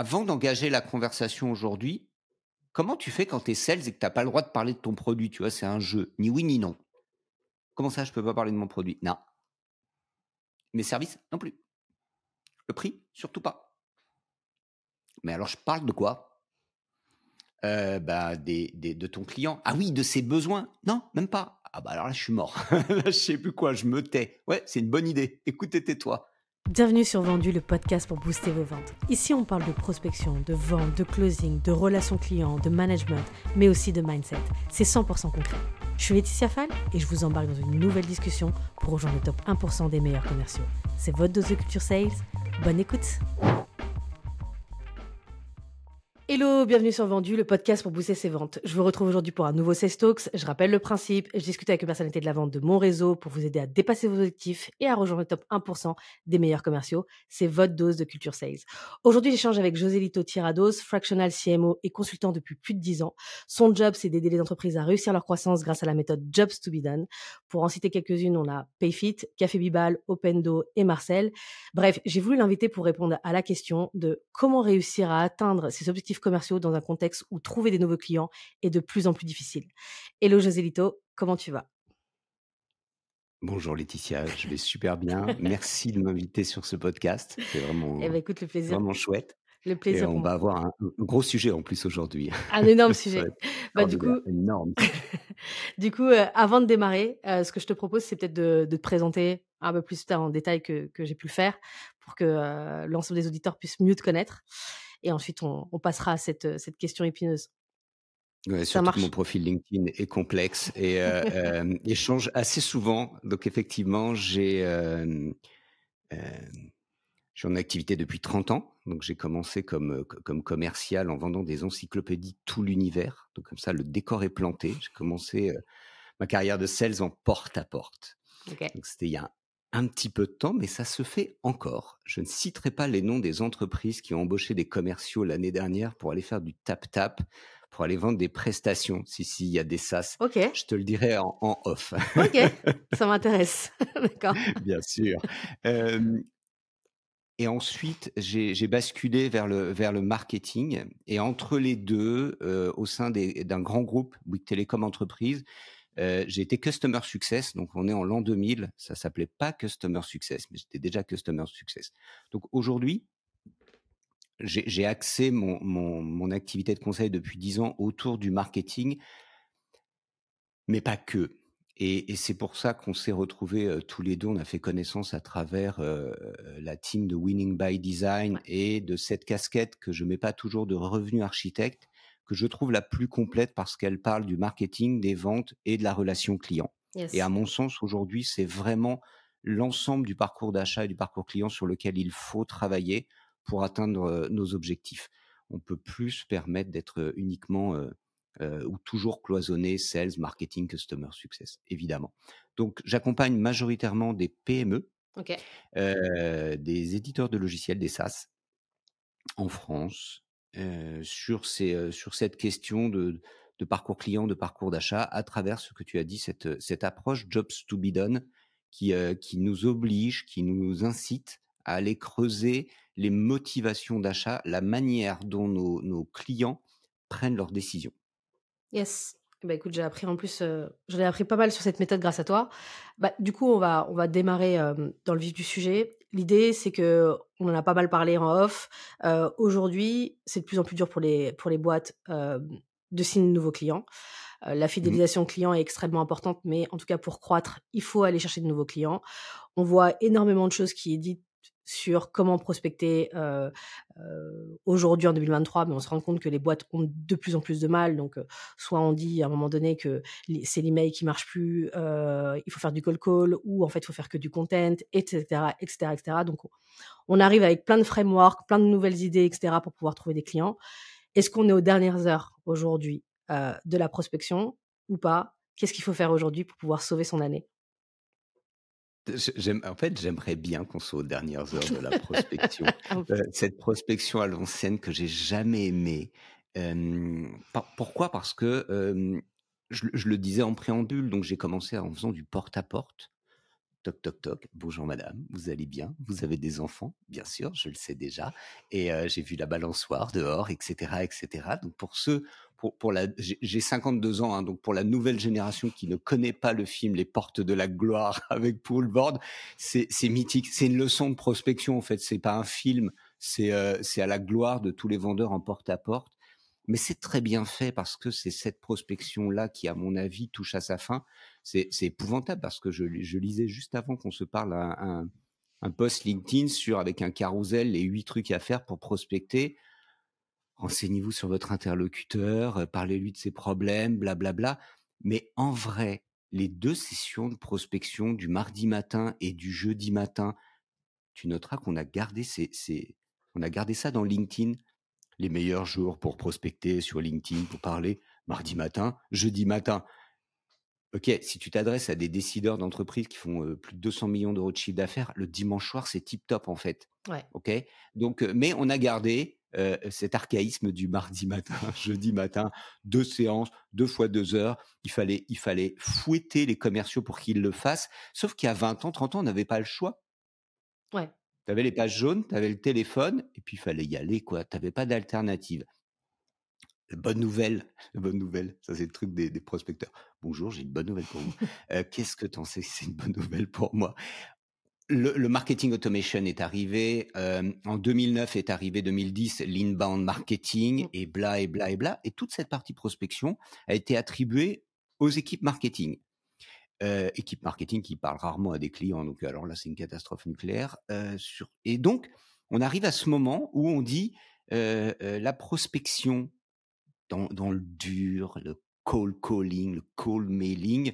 avant d'engager la conversation aujourd'hui, comment tu fais quand tu es sales et que tu n'as pas le droit de parler de ton produit Tu vois, c'est un jeu, ni oui ni non. Comment ça, je peux pas parler de mon produit? Non. Mes services Non plus. Le prix Surtout pas. Mais alors, je parle de quoi? Euh, bah, de ton client. Ah oui, de ses besoins Non, même pas. Ah bah alors là, je suis mort. là, je sais plus quoi, je me tais. Ouais, c'est une bonne idée. Écoutez, tais-toi. Bienvenue sur Vendu, le podcast pour booster vos ventes. Ici, on parle de prospection, de vente, de closing, de relations clients, de management, mais aussi de mindset. C'est 100% concret. Je suis Laetitia Fall et je vous embarque dans une nouvelle discussion pour rejoindre le top 1% des meilleurs commerciaux. C'est votre dose de culture sales. Bonne écoute! Hello, bienvenue sur Vendu, le podcast pour booster ses ventes. Je vous retrouve aujourd'hui pour un nouveau Sales Talks. Je rappelle le principe, je discute avec une personnalité de la vente de mon réseau pour vous aider à dépasser vos objectifs et à rejoindre le top 1% des meilleurs commerciaux. C'est votre dose de culture sales. Aujourd'hui, j'échange avec Joselito Tirados, fractional CMO et consultant depuis plus de 10 ans. Son job, c'est d'aider les entreprises à réussir leur croissance grâce à la méthode Jobs to be done. Pour en citer quelques-unes, on a Payfit, Café Bibal, Opendo et Marcel. Bref, j'ai voulu l'inviter pour répondre à la question de comment réussir à atteindre ses objectifs commerciaux dans un contexte où trouver des nouveaux clients est de plus en plus difficile. Hello Joselito, comment tu vas? Bonjour Laetitia, je vais super bien. Merci de m'inviter sur ce podcast. C'est vraiment, eh ben, écoute, le plaisir. vraiment chouette. Le plaisir. Et on va avoir un, gros sujet en plus aujourd'hui. Un énorme sujet. bah, du coup, énorme. du coup, euh, avant de démarrer, euh, ce que je te propose, c'est peut-être de, te présenter un peu plus en détail que, que j'ai pu le faire pour que euh, l'ensemble des auditeurs puissent mieux te connaître. Et ensuite, on, passera à cette, euh, cette question épineuse. Ouais, surtout que mon profil LinkedIn est complexe et euh, euh, échange assez souvent. Donc effectivement, j'ai euh, suis en activité depuis 30 ans. Donc j'ai commencé comme, comme commercial en vendant des encyclopédies tout l'univers. Donc comme ça, le décor est planté. J'ai commencé ma carrière de sales en porte à porte. Donc c'était il y a un petit peu de temps, mais ça se fait encore. Je ne citerai pas les noms des entreprises qui ont embauché des commerciaux l'année dernière pour aller faire du tap-tap, pour aller vendre des prestations. Si, si, il y a des SAS. Ok. Je te le dirai en, off. Ok, ça m'intéresse. D'accord. Bien sûr. et ensuite, j'ai basculé vers le, vers le marketing. Et entre les deux, au sein d'un grand groupe, Bouygues Télécom Entreprise, euh, j'ai été Customer Success, donc on est en l'an 2000, ça s'appelait pas Customer Success, mais j'étais déjà Customer Success. Donc aujourd'hui, j'ai axé mon, mon, mon, activité de conseil depuis 10 ans autour du marketing, mais pas que. Et, et c'est pour ça qu'on s'est retrouvés euh, tous les deux, on a fait connaissance à travers euh, la team de Winning by Design et de cette casquette que je mets pas toujours de revenu architecte, que je trouve la plus complète parce qu'elle parle du marketing, des ventes et de la relation client. Et à mon sens, aujourd'hui, c'est vraiment l'ensemble du parcours d'achat et du parcours client sur lequel il faut travailler pour atteindre nos objectifs. On peut plus se permettre d'être uniquement euh, ou toujours cloisonné sales, marketing, customer success, évidemment. Donc, j'accompagne majoritairement des PME, des éditeurs de logiciels, des SaaS, en France, sur, ces, sur cette question de, parcours client, de parcours d'achat, à travers ce que tu as dit, cette, cette approche jobs to be done, qui, nous oblige, qui nous incite à aller creuser les motivations d'achat, la manière dont nos, clients prennent leurs décisions. Yes. Bah écoute, j'ai appris en plus, j'en ai appris pas mal sur cette méthode grâce à toi. Bah, du coup, on va, on va démarrer dans le vif du sujet. L'idée, c'est que on en a pas mal parlé en off. Euh, Aujourd'hui, c'est de plus en plus dur pour les pour les boîtes euh, de signer de nouveaux clients. Euh, la mmh fidélisation client est extrêmement importante, mais en tout cas pour croître, il faut aller chercher de nouveaux clients. On voit énormément de choses qui est dites sur comment prospecter aujourd'hui en 2023, mais on se rend compte que les boîtes ont de plus en plus de mal. Donc, soit on dit à un moment donné que c'est l'email qui marche plus, il faut faire du call call, ou en fait il faut faire que du content, etc., etc., etc. Donc, on arrive avec plein de frameworks, plein de nouvelles idées, etc., pour pouvoir trouver des clients. Est-ce qu'on est aux dernières heures aujourd'hui de la prospection ou pas? Qu'est-ce qu'il faut faire aujourd'hui pour pouvoir sauver son année? En fait, j'aimerais bien qu'on soit aux dernières heures de la prospection. Ah euh, cette prospection à l'ancienne que j'ai jamais aimée. pourquoi? Parce que je, le disais en préambule, donc j'ai commencé en faisant du porte-à-porte. Toc, toc, toc. Bonjour madame, vous allez bien? Vous avez des enfants? Bien sûr, je le sais déjà. Et euh, j'ai vu la balançoire dehors, etc., etc. Donc pour ceux, pour, pour la, j'ai 52 ans, hein, donc pour la nouvelle génération qui ne connaît pas le film Les Portes de la Gloire avec Paul c'est mythique. C'est une leçon de prospection en fait. C'est pas un film, c'est euh, c'est à la gloire de tous les vendeurs en porte à porte. Mais c'est très bien fait parce que c'est cette prospection-là qui, à mon avis, touche à sa fin. C'est épouvantable parce que je, lisais juste avant qu'on se parle un, post LinkedIn sur, avec un carrousel, les huit trucs à faire pour prospecter. Renseignez-vous sur votre interlocuteur, euh, parlez-lui de ses problèmes, blablabla. Bla, bla. Mais en vrai, les deux sessions de prospection du mardi matin et du jeudi matin, tu noteras qu'on a gardé on a gardé ça dans LinkedIn les meilleurs jours pour prospecter sur LinkedIn, pour parler mardi matin, jeudi matin. Ok, si tu t'adresses à des décideurs d'entreprise qui font plus de 200 millions d'euros de chiffre d'affaires, le dimanche soir, c'est tip top en fait. Ouais. Ok, donc, mais on a gardé cet archaïsme du mardi matin, jeudi matin, deux séances, deux fois deux heures. Il fallait, il fallait fouetter les commerciaux pour qu'ils le fassent. Sauf qu'il y a 20 ans, 30 ans, on n'avait pas le choix. Ouais. Tu avais les pages jaunes, tu avais le téléphone, et puis il fallait y aller, quoi. Tu n'avais pas d'alternative. Bonne nouvelle, bonne nouvelle, ça c'est le truc des, prospecteurs. Bonjour, j'ai une bonne nouvelle pour vous. Euh, qu'est-ce que tu en sais c'est une bonne nouvelle pour moi? Le, marketing automation est arrivé, euh, en 2009 est arrivé 2010 l'inbound marketing mmh. et bla et bla et bla. Et toute cette partie prospection a été attribuée aux équipes marketing. Euh, équipe marketing qui parle rarement à des clients, donc alors là c'est une catastrophe nucléaire. Euh, sur... Et donc on arrive à ce moment où on dit la prospection dans, dans, le dur, le call calling, le call mailing,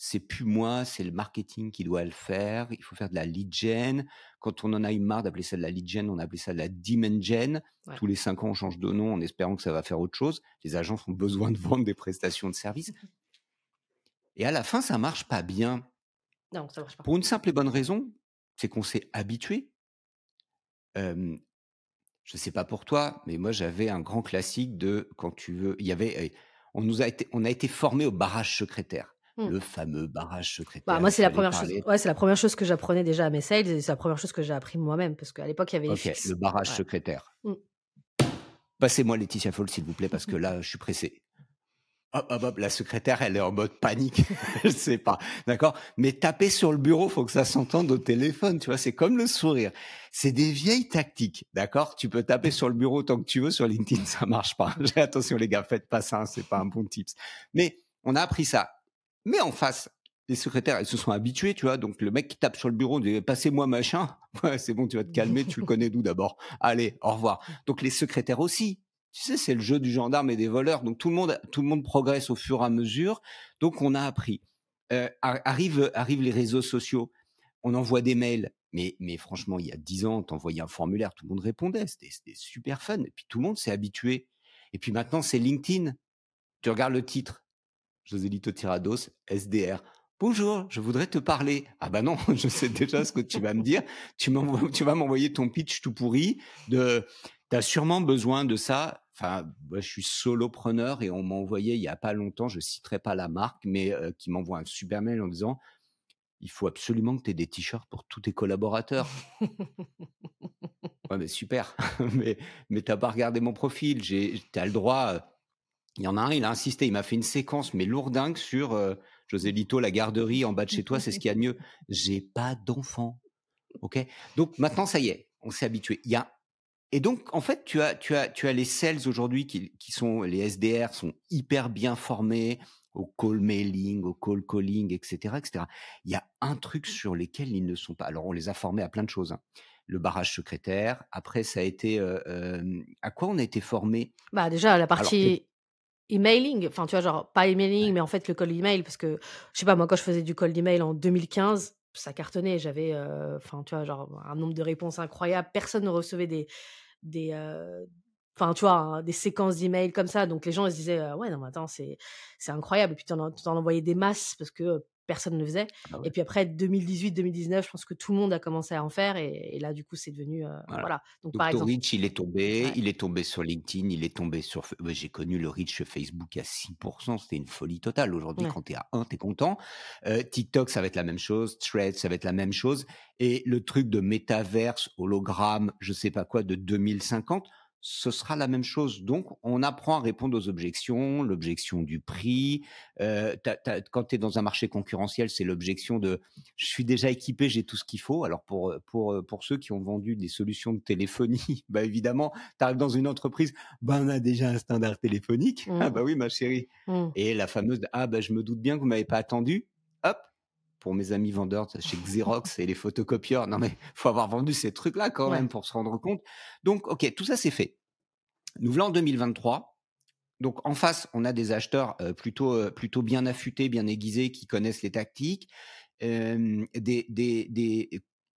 c'est plus moi, c'est le marketing qui doit le faire. Il faut faire de la lead gen. Quand on en a eu marre d'appeler ça de la lead gen, on a appelé ça de la demand gen. Tous les cinq ans, on change de nom en espérant que ça va faire autre chose. Les agences ont besoin de vendre des prestations de services. Et à la fin, ça marche pas bien. Non, ça marche pas. Pour une simple et bonne raison, c'est qu'on s'est habitué. Je ne sais pas pour toi, mais moi j'avais un grand classique de quand tu veux. Il y avait, on nous a été, on a été formé au barrage secrétaire. Mmh. Le fameux barrage bah, secrétaire. moi, c'est la première chose. Ouais, c'est la première chose que j'apprenais déjà à mes sales. C'est la première chose que j'ai appris moi-même parce qu'à l'époque, il y avait. Ok, le barrage secrétaire. Mmh. Passez-moi Laetitia Fall, s'il vous plaît, parce que là, je suis pressé. Hop, hop, hop, la secrétaire, elle est en mode panique. je sais pas. D'accord? Mais taper sur le bureau, faut que ça s'entende au téléphone. Tu vois, c'est comme le sourire. C'est des vieilles tactiques. D'accord? Tu peux taper sur le bureau tant que tu veux. Sur LinkedIn, ça marche pas. Attention, les gars, faites pas ça. C'est pas un bon tips. Mais on a appris ça. Mais en face, les secrétaires, elles se sont habituées, tu vois. Donc, le mec qui tape sur le bureau dit, passez-moi machin. Ouais, c'est bon, tu vas te calmer. tu le connais d'où d'abord? Allez, au revoir. Donc, les secrétaires aussi tu sais, c'est le jeu du gendarme et des voleurs. Donc tout le monde, tout le monde progresse au fur et à mesure. Donc on a appris. Euh, arrivent, les réseaux sociaux. On envoie des mails. Mais, mais franchement, il y a dix ans, t'envoyais un formulaire, tout le monde répondait. C'était super fun. Et puis tout le monde s'est habitué. Et puis maintenant, c'est LinkedIn. Tu regardes le titre. José Lito Tirados, SDR. Bonjour, je voudrais te parler. Ah bah non, je sais déjà ce que tu vas me dire. Tu vas m'envoyer ton pitch tout pourri de tu as sûrement besoin de ça. Enfin, moi, je suis solopreneur et on m'a envoyé il y a pas longtemps, je citerai pas la marque, mais euh, qui m'envoie un super mail en disant il faut absolument que tu aies des t-shirts pour tous tes collaborateurs. ouais, mais super. mais mais t'as pas regardé mon profil. J'ai, as le droit. Il y en a un, il a insisté, il m'a fait une séquence, mais lourdingue sur José Lito, la garderie en bas de chez toi, c'est ce qu'il y a de mieux. J'ai pas d'enfant. OK? Donc maintenant, ça y est, on s'est habitué. Il y a et donc, en fait, tu as, tu as, tu as les sales aujourd'hui qui, qui sont, les SDR sont hyper bien formés au call mailing, au call calling, etc., etc. Il y a un truc sur lequel ils ne sont pas. Alors, on les a formés à plein de choses. Hein. Le barrage secrétaire. Après, ça a été, euh, euh, à quoi on a été formé Bah, déjà, la partie emailing, enfin, tu vois, genre, pas emailing, mais en fait, le call email, parce que, je sais pas, moi, quand je faisais du call email en 2015, ça cartonnait. J'avais, enfin, vois, genre un nombre de réponses incroyable. Personne ne recevait des, des, enfin, hein, des séquences d'emails comme ça. Donc les gens se disaient, ouais, non, mais attends, c'est, c'est incroyable. Et puis tu en, envoyais des masses parce que personne ne faisait. Ah Et puis après 2018-2019, je pense que tout le monde a commencé à en faire et, et là du coup c'est devenu euh, Voilà. voilà. Donc par exemple, reach, il est tombé, ouais, il est tombé sur LinkedIn, il est tombé sur... J'ai connu le reach Facebook à 6%, c'était une folie totale. Aujourd'hui, ouais. quand tu es à 1, tu es content. Euh, TikTok, ça va être la même chose. Threads, ça va être la même chose. Et le truc de métaverse, hologramme, je sais pas quoi, de 2050, ce sera la même chose. Donc, on apprend à répondre aux objections, l'objection du prix. Euh, quand tu es dans un marché concurrentiel, c'est l'objection de je suis déjà équipé, j'ai tout ce qu'il faut. Alors, pour, pour, pour ceux qui ont vendu des solutions de téléphonie, bah évidemment, tu arrives dans une entreprise, bah on a déjà un standard téléphonique. Ah Mm, bah oui, ma chérie. mm. Et la fameuse ah bah je me doute bien que vous m'avez pas attendu. Hop, pour mes amis vendeurs chez Xerox et les photocopieurs. Non mais faut avoir vendu ces trucs-là quand Ouais. même pour se rendre compte. Donc ok, tout ça c'est fait. Nous voilà en 2023. Donc en face, on a des acheteurs euh, plutôt euh, plutôt bien affûtés, bien aiguisés, qui connaissent les tactiques. Euh, des, des, des,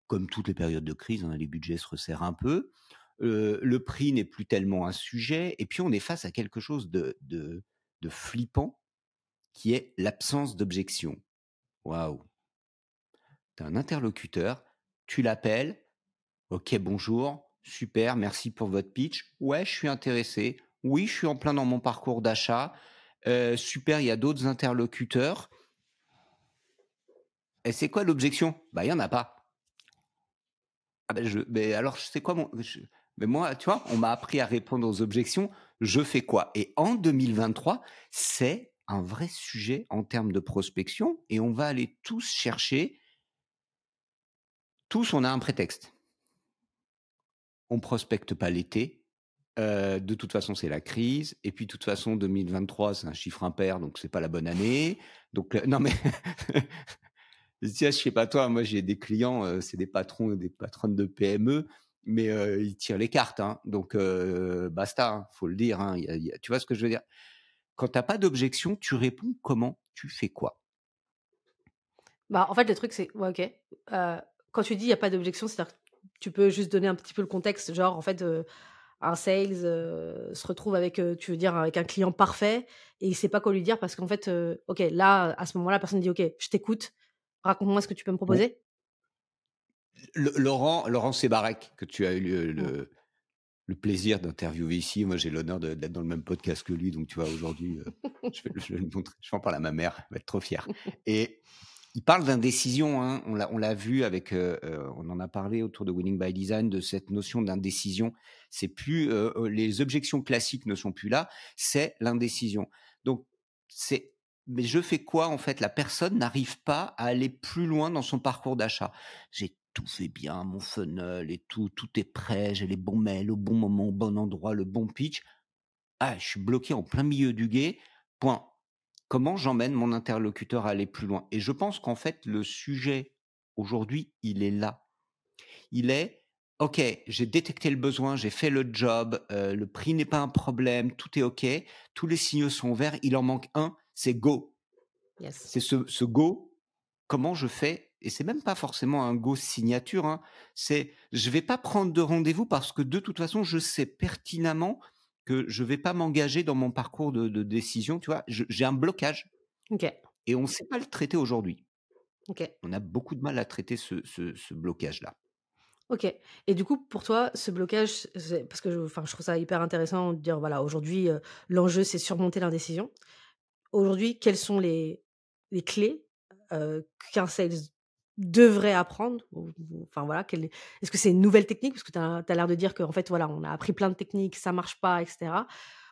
comme toutes les périodes de crise, hein, les budgets se resserrent un peu. Le prix n'est plus tellement un sujet. Et puis on est face à quelque chose de, de, de flippant qui est l'absence d'objection. Waouh. Tu as un interlocuteur, tu l'appelles, ok, bonjour, super, merci pour votre pitch. Ouais, je suis intéressé. Oui, je suis en plein dans mon parcours d'achat. Euh, super, il y a d'autres interlocuteurs. Et c'est quoi l'objection? Bah, il n'y en a pas. Ah ben je, mais alors, c'est quoi mon. mais moi, tu vois, on m'a appris à répondre aux objections. Je fais quoi? Et en 2023, c'est un vrai sujet en termes de prospection et on va aller tous chercher. Tous, on a un prétexte. On prospecte pas l'été. Euh, de toute façon, c'est la crise. Et puis, de toute façon, 2023, c'est un chiffre impair, donc c'est pas la bonne année. Donc, euh, non, mais je je sais pas toi, moi j'ai des clients, euh, c'est des patrons, des patronnes de PME, mais ils tirent les cartes, hein. donc basta, hein, faut le dire. hein. Tu vois ce que je veux dire? Quand t'as pas d'objection, tu réponds comment? Tu fais quoi? Bah, en fait, le truc, c'est, ok. Quand tu dis il n'y a pas d'objection, c'est-à-dire que tu peux juste donner un petit peu le contexte. Genre, en fait, euh, un sales euh, se retrouve avec, euh, tu veux dire, avec un client parfait et il sait pas quoi lui dire parce qu'en fait, ok, là, à ce moment-là, la personne dit, ok, je t'écoute, raconte-moi ce que tu peux me proposer. Le- Laurent, Laurent Sébarek, que tu as eu le, le- le plaisir d'interviewer ici. Moi, j'ai l'honneur d'être dans le même podcast que lui. Donc, tu vois, aujourd'hui, je, vais, je vais le montrer. Je vais en parler à ma mère. Elle va être trop fière. Et il parle d'indécision. Hein. On l'a vu avec, euh, euh, on en a parlé autour de Winning by Design, de cette notion d'indécision. C'est plus, euh, les objections classiques ne sont plus là. C'est l'indécision. Donc, c'est, mais je fais quoi en fait? La personne n'arrive pas à aller plus loin dans son parcours d'achat. J'ai tout fait bien, mon funnel et tout, tout est prêt, j'ai les bons mails au bon moment, au bon endroit, le bon pitch. Ah, je suis bloqué en plein milieu du guet. Point. Comment j'emmène mon interlocuteur à aller plus loin? Et je pense qu'en fait, le sujet aujourd'hui, il est là. Il est, OK, j'ai détecté le besoin, j'ai fait le job, euh, le prix n'est pas un problème, tout est OK, tous les signaux sont verts, il en manque un, c'est go. Yes. C'est ce, ce go, comment je fais? Et c'est même pas forcément un go signature. Hein, c'est je vais pas prendre de rendez-vous parce que de toute façon je sais pertinemment que je vais pas m'engager dans mon parcours de, de décision. Tu vois, j'ai un blocage Ok. et on ne sait pas le traiter aujourd'hui. Ok. On a beaucoup de mal à traiter ce, ce, ce blocage-là. Ok. Et du coup, pour toi, ce blocage, parce que je, enfin, je trouve ça hyper intéressant de dire, voilà, aujourd'hui, euh, l'enjeu, c'est surmonter l'indécision. Aujourd'hui, quelles sont les, les clés euh, qu'un sales devrait apprendre Enfin, voilà, est-ce que c'est une nouvelle technique? Parce que tu as, l'air de dire qu'en fait, voilà, on a appris plein de techniques, ça marche pas, etc.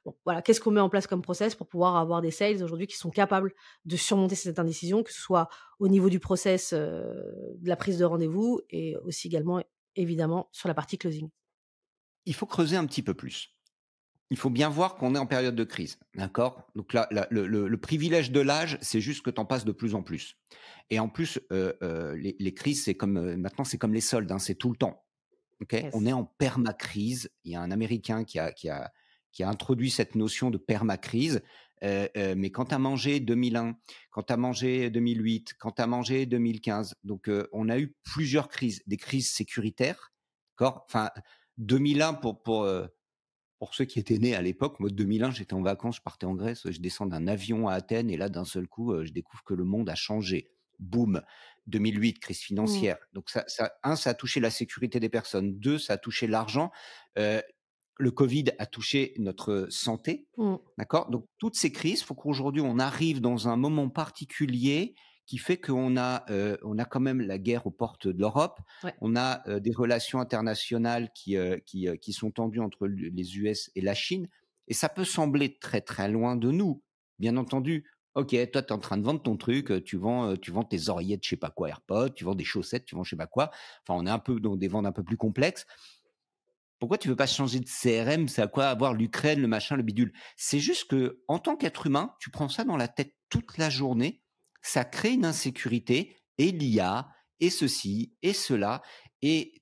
Bon, voilà, qu'est-ce qu'on met en place comme process pour pouvoir avoir des sales aujourd'hui qui sont capables de surmonter cette indécision, que ce soit au niveau du process euh, de la prise de rendez-vous et aussi également, évidemment, sur la partie closing? Il faut creuser un petit peu plus. Il faut bien voir qu'on est en période de crise, d'accord? Donc là, là, le, le- le privilège de l'âge, c'est juste que tu en passes de plus en plus. Et en plus, euh, euh, les, les crises, c'est comme euh, maintenant, c'est comme les soldes, hein, c'est tout le temps. Ok? Yes. On est en permacrise. Il y a un Américain qui a, qui a, qui a introduit cette notion de permacrise. Mais quand tu as mangé 2001, quand tu as mangé 2008, quand tu as mangé 2015, donc on a eu plusieurs crises, des crises sécuritaires, d'accord? Enfin, 2001 pour pour pour ceux qui étaient nés à l'époque, moi 2001, j'étais en vacances, je partais en Grèce, je descends d'un avion à Athènes et là d'un seul coup, euh, je découvre que le monde a changé. boom, 2008, crise Mmh. financière. Donc ça, ça, un, ça a touché la sécurité des personnes. Deux, ça a touché l'argent. Euh, le Covid a touché notre santé. Mmh. D'accord? Donc toutes ces crises, il faut qu'aujourd'hui on arrive dans un moment particulier qui fait qu'on a, euh, on a quand même la guerre aux portes de l'Europe. Ouais. On a euh, des relations internationales qui, euh, qui, qui sont tendues entre les US et la Chine. Et ça peut sembler très très loin de nous. Bien entendu, ok, toi tu es en train de vendre ton truc, tu vends, tu vends tes oreillettes, je sais pas quoi, AirPods, tu vends des chaussettes, tu vends je sais pas quoi. Enfin, on est un peu dans des ventes un peu plus complexes. Pourquoi tu veux pas changer de CRM C'est à quoi avoir l'Ukraine, le machin, le bidule? C'est juste que, en tant qu'être humain, tu prends ça dans la tête toute la journée, ça crée une insécurité, et l'IA, et ceci, et cela, et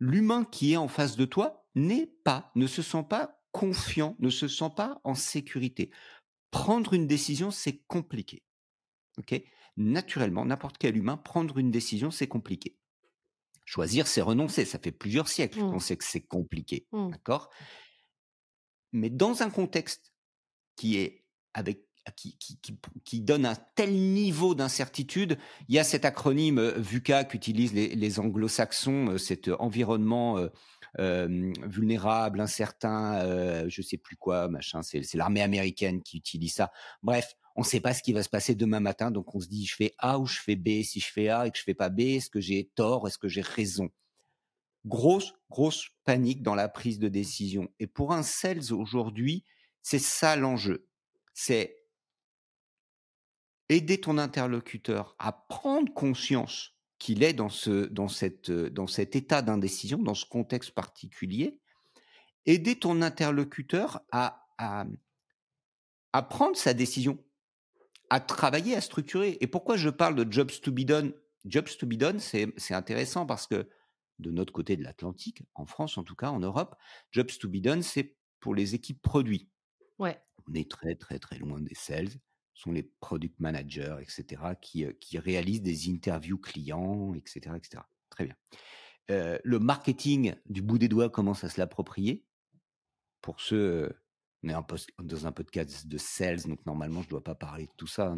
l'humain qui est en face de toi n'est pas, ne se sent pas confiant, ne se sent pas en sécurité. Prendre une décision, c'est compliqué. Ok? Naturellement, n'importe quel humain, prendre une décision, c'est compliqué. Choisir, c'est renoncer. Ça fait plusieurs siècles Mmh. qu'on sait que c'est compliqué. Mmh. D'accord? Mais dans un contexte qui est avec qui, donne un tel niveau d'incertitude, il y a cet acronyme euh, VUCA qu'utilisent les, anglo-saxons, euh, cet environnement euh, euh, vulnérable, incertain, euh, je sais plus quoi, machin, c'est l'armée américaine qui utilise ça. Bref, on ne sait pas ce qui va se passer demain matin, donc on se dit je fais A ou je fais B. Si je fais A et que je fais pas B, est-ce que j'ai tort, est-ce que j'ai raison? Grosse, grosse panique dans la prise de décision. Et pour un sales aujourd'hui, c'est ça l'enjeu. C'est aider ton interlocuteur à prendre conscience qu'il est dans, ce, dans, cette, dans cet état d'indécision, dans ce contexte particulier, aider ton interlocuteur à, à, à prendre sa décision, à travailler, à structurer. Et pourquoi je parle de jobs to be done? Jobs to be done, c'est intéressant parce que de notre côté de l'Atlantique, en France en tout cas, en Europe, jobs to be done, c'est pour les équipes produits. Ouais. On est très très très loin des sales sont les product managers, etc., qui, qui réalisent des interviews clients, etc., etc. Très bien. Euh, le marketing du bout des doigts commence à se l'approprier. Pour ceux, on est un post, dans un podcast de sales, donc normalement je ne dois pas parler de tout ça. Hein,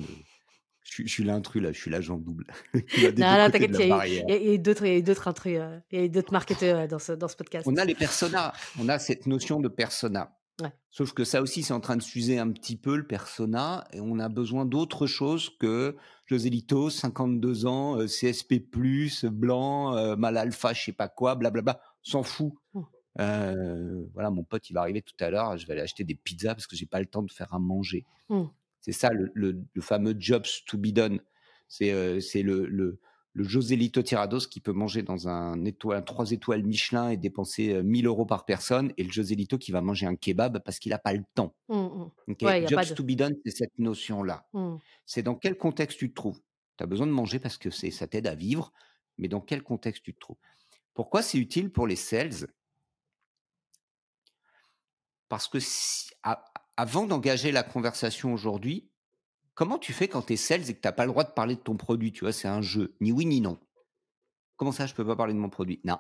je, je, suis l'intrus là, je suis l'agent double. non, non, t'inquiète, il y a d'autres intrus, il y a d'autres marketeurs dans ce, dans ce podcast. On a les personas, on a cette notion de persona. Ouais. Sauf que ça aussi, c'est en train de s'user un petit peu le persona, et on a besoin d'autre chose que José Lito, 52 ans, euh, CSP+, blanc, euh, mal alpha, je sais pas quoi, blablabla, s'en fout. Mmh. Euh, voilà, mon pote, il va arriver tout à l'heure, je vais aller acheter des pizzas parce que j'ai pas le temps de faire à manger. Mmh. C'est ça le, le, le, fameux jobs to be done. C'est euh, le, le, le Joselito Tirados qui peut manger dans un, étoile, 3 étoiles Michelin et dépenser 1000 euros par personne, et le Joselito qui va manger un kebab parce qu'il n'a pas le temps. Mmh, mmh. Okay ouais, Jobs de... to be done, c'est cette notion-là. Mmh. C'est dans quel contexte tu te trouves? Tu as besoin de manger parce que ça t'aide à vivre, mais dans quel contexte tu te trouves? Pourquoi c'est utile pour les sales? Parce que si, à, avant d'engager la conversation aujourd'hui, Comment tu fais quand tu es sales et que tu n'as pas le droit de parler de ton produit Tu vois, c'est un jeu. Ni oui, ni non. Comment ça, je peux pas parler de mon produit? Non.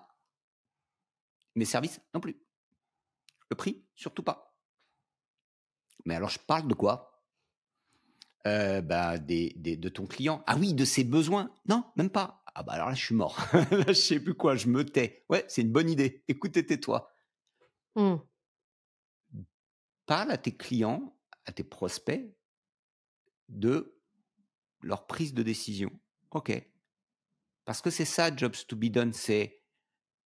Mes services Non plus. Le prix Surtout pas. Mais alors, je parle de quoi? Euh, bah, des, des, De ton client. Ah oui, de ses besoins Non, même pas. Ah bah alors là, je suis mort. là, je sais plus quoi, je me tais. Ouais, c'est une bonne idée. Écoute et tais-toi. Mmh. Parle à tes clients, à tes prospects, de leur prise de décision. OK. Parce que c'est ça, jobs to be done, c'est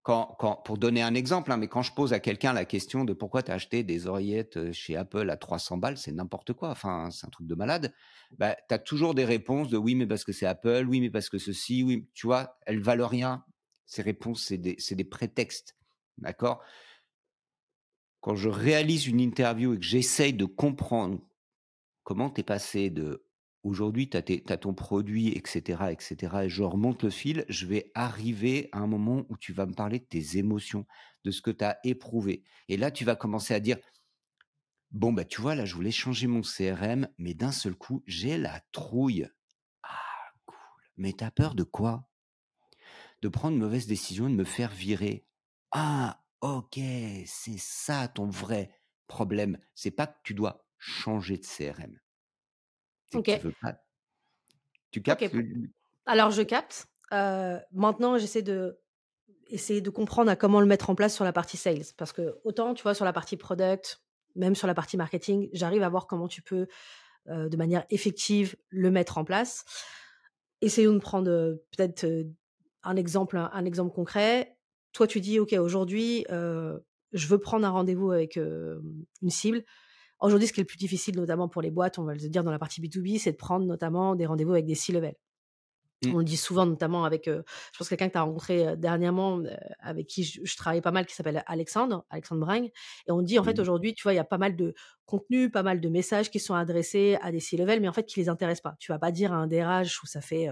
quand, quand, pour donner un exemple, hein, mais quand je pose à quelqu'un la question de pourquoi tu as acheté des oreillettes chez Apple à 300 balles, c'est n'importe quoi, enfin, c'est un truc de malade, bah, tu as toujours des réponses de oui, mais parce que c'est Apple, oui, mais parce que ceci, oui, tu vois, elles valent rien. Ces réponses, c'est des, des prétextes. D'accord? Quand je réalise une interview et que j'essaye de comprendre comment tu es passé de aujourd'hui, tu as, ton produit, etc., etc., et je remonte le fil, je vais arriver à un moment où tu vas me parler de tes émotions, de ce que tu as éprouvé. Et là, tu vas commencer à dire, bon, bah, tu vois, là, je voulais changer mon CRM, mais d'un seul coup, j'ai la trouille. Ah, cool. Mais tu as peur de quoi? De prendre une mauvaise décision et de me faire virer. Ah, ok, c'est ça ton vrai problème. C'est pas que tu dois changer de CRM. Okay. Tu veux pas, Tu captes OK. Alors je capte. Maintenant, j'essaie de essayer de comprendre à comment le mettre en place sur la partie sales. Parce que autant, tu vois, sur la partie product, même sur la partie marketing, j'arrive à voir comment tu peux, de manière effective, le mettre en place. Essayons de prendre, peut-être, un exemple un exemple concret. Toi, tu dis: «OK, aujourd'hui, je veux prendre un rendez-vous avec, une cible». Aujourd'hui, ce qui est le plus difficile, notamment pour les boîtes, on va le dire dans la partie B2B, c'est de prendre notamment des rendez-vous avec des C-level. Mmh. On le dit souvent, notamment avec, heu, je pense quelqu'un que tu as rencontré, heu, dernièrement, heu, avec qui je je travaille pas mal, qui s'appelle Alexandre, Alexandre Bringue et on dit, en fait, Mmh. aujourd'hui, tu vois, il y a pas mal de contenus, pas mal de messages qui sont adressés à des C-level, mais en fait, qui les intéressent pas. Tu vas pas dire à un DRH où ça fait,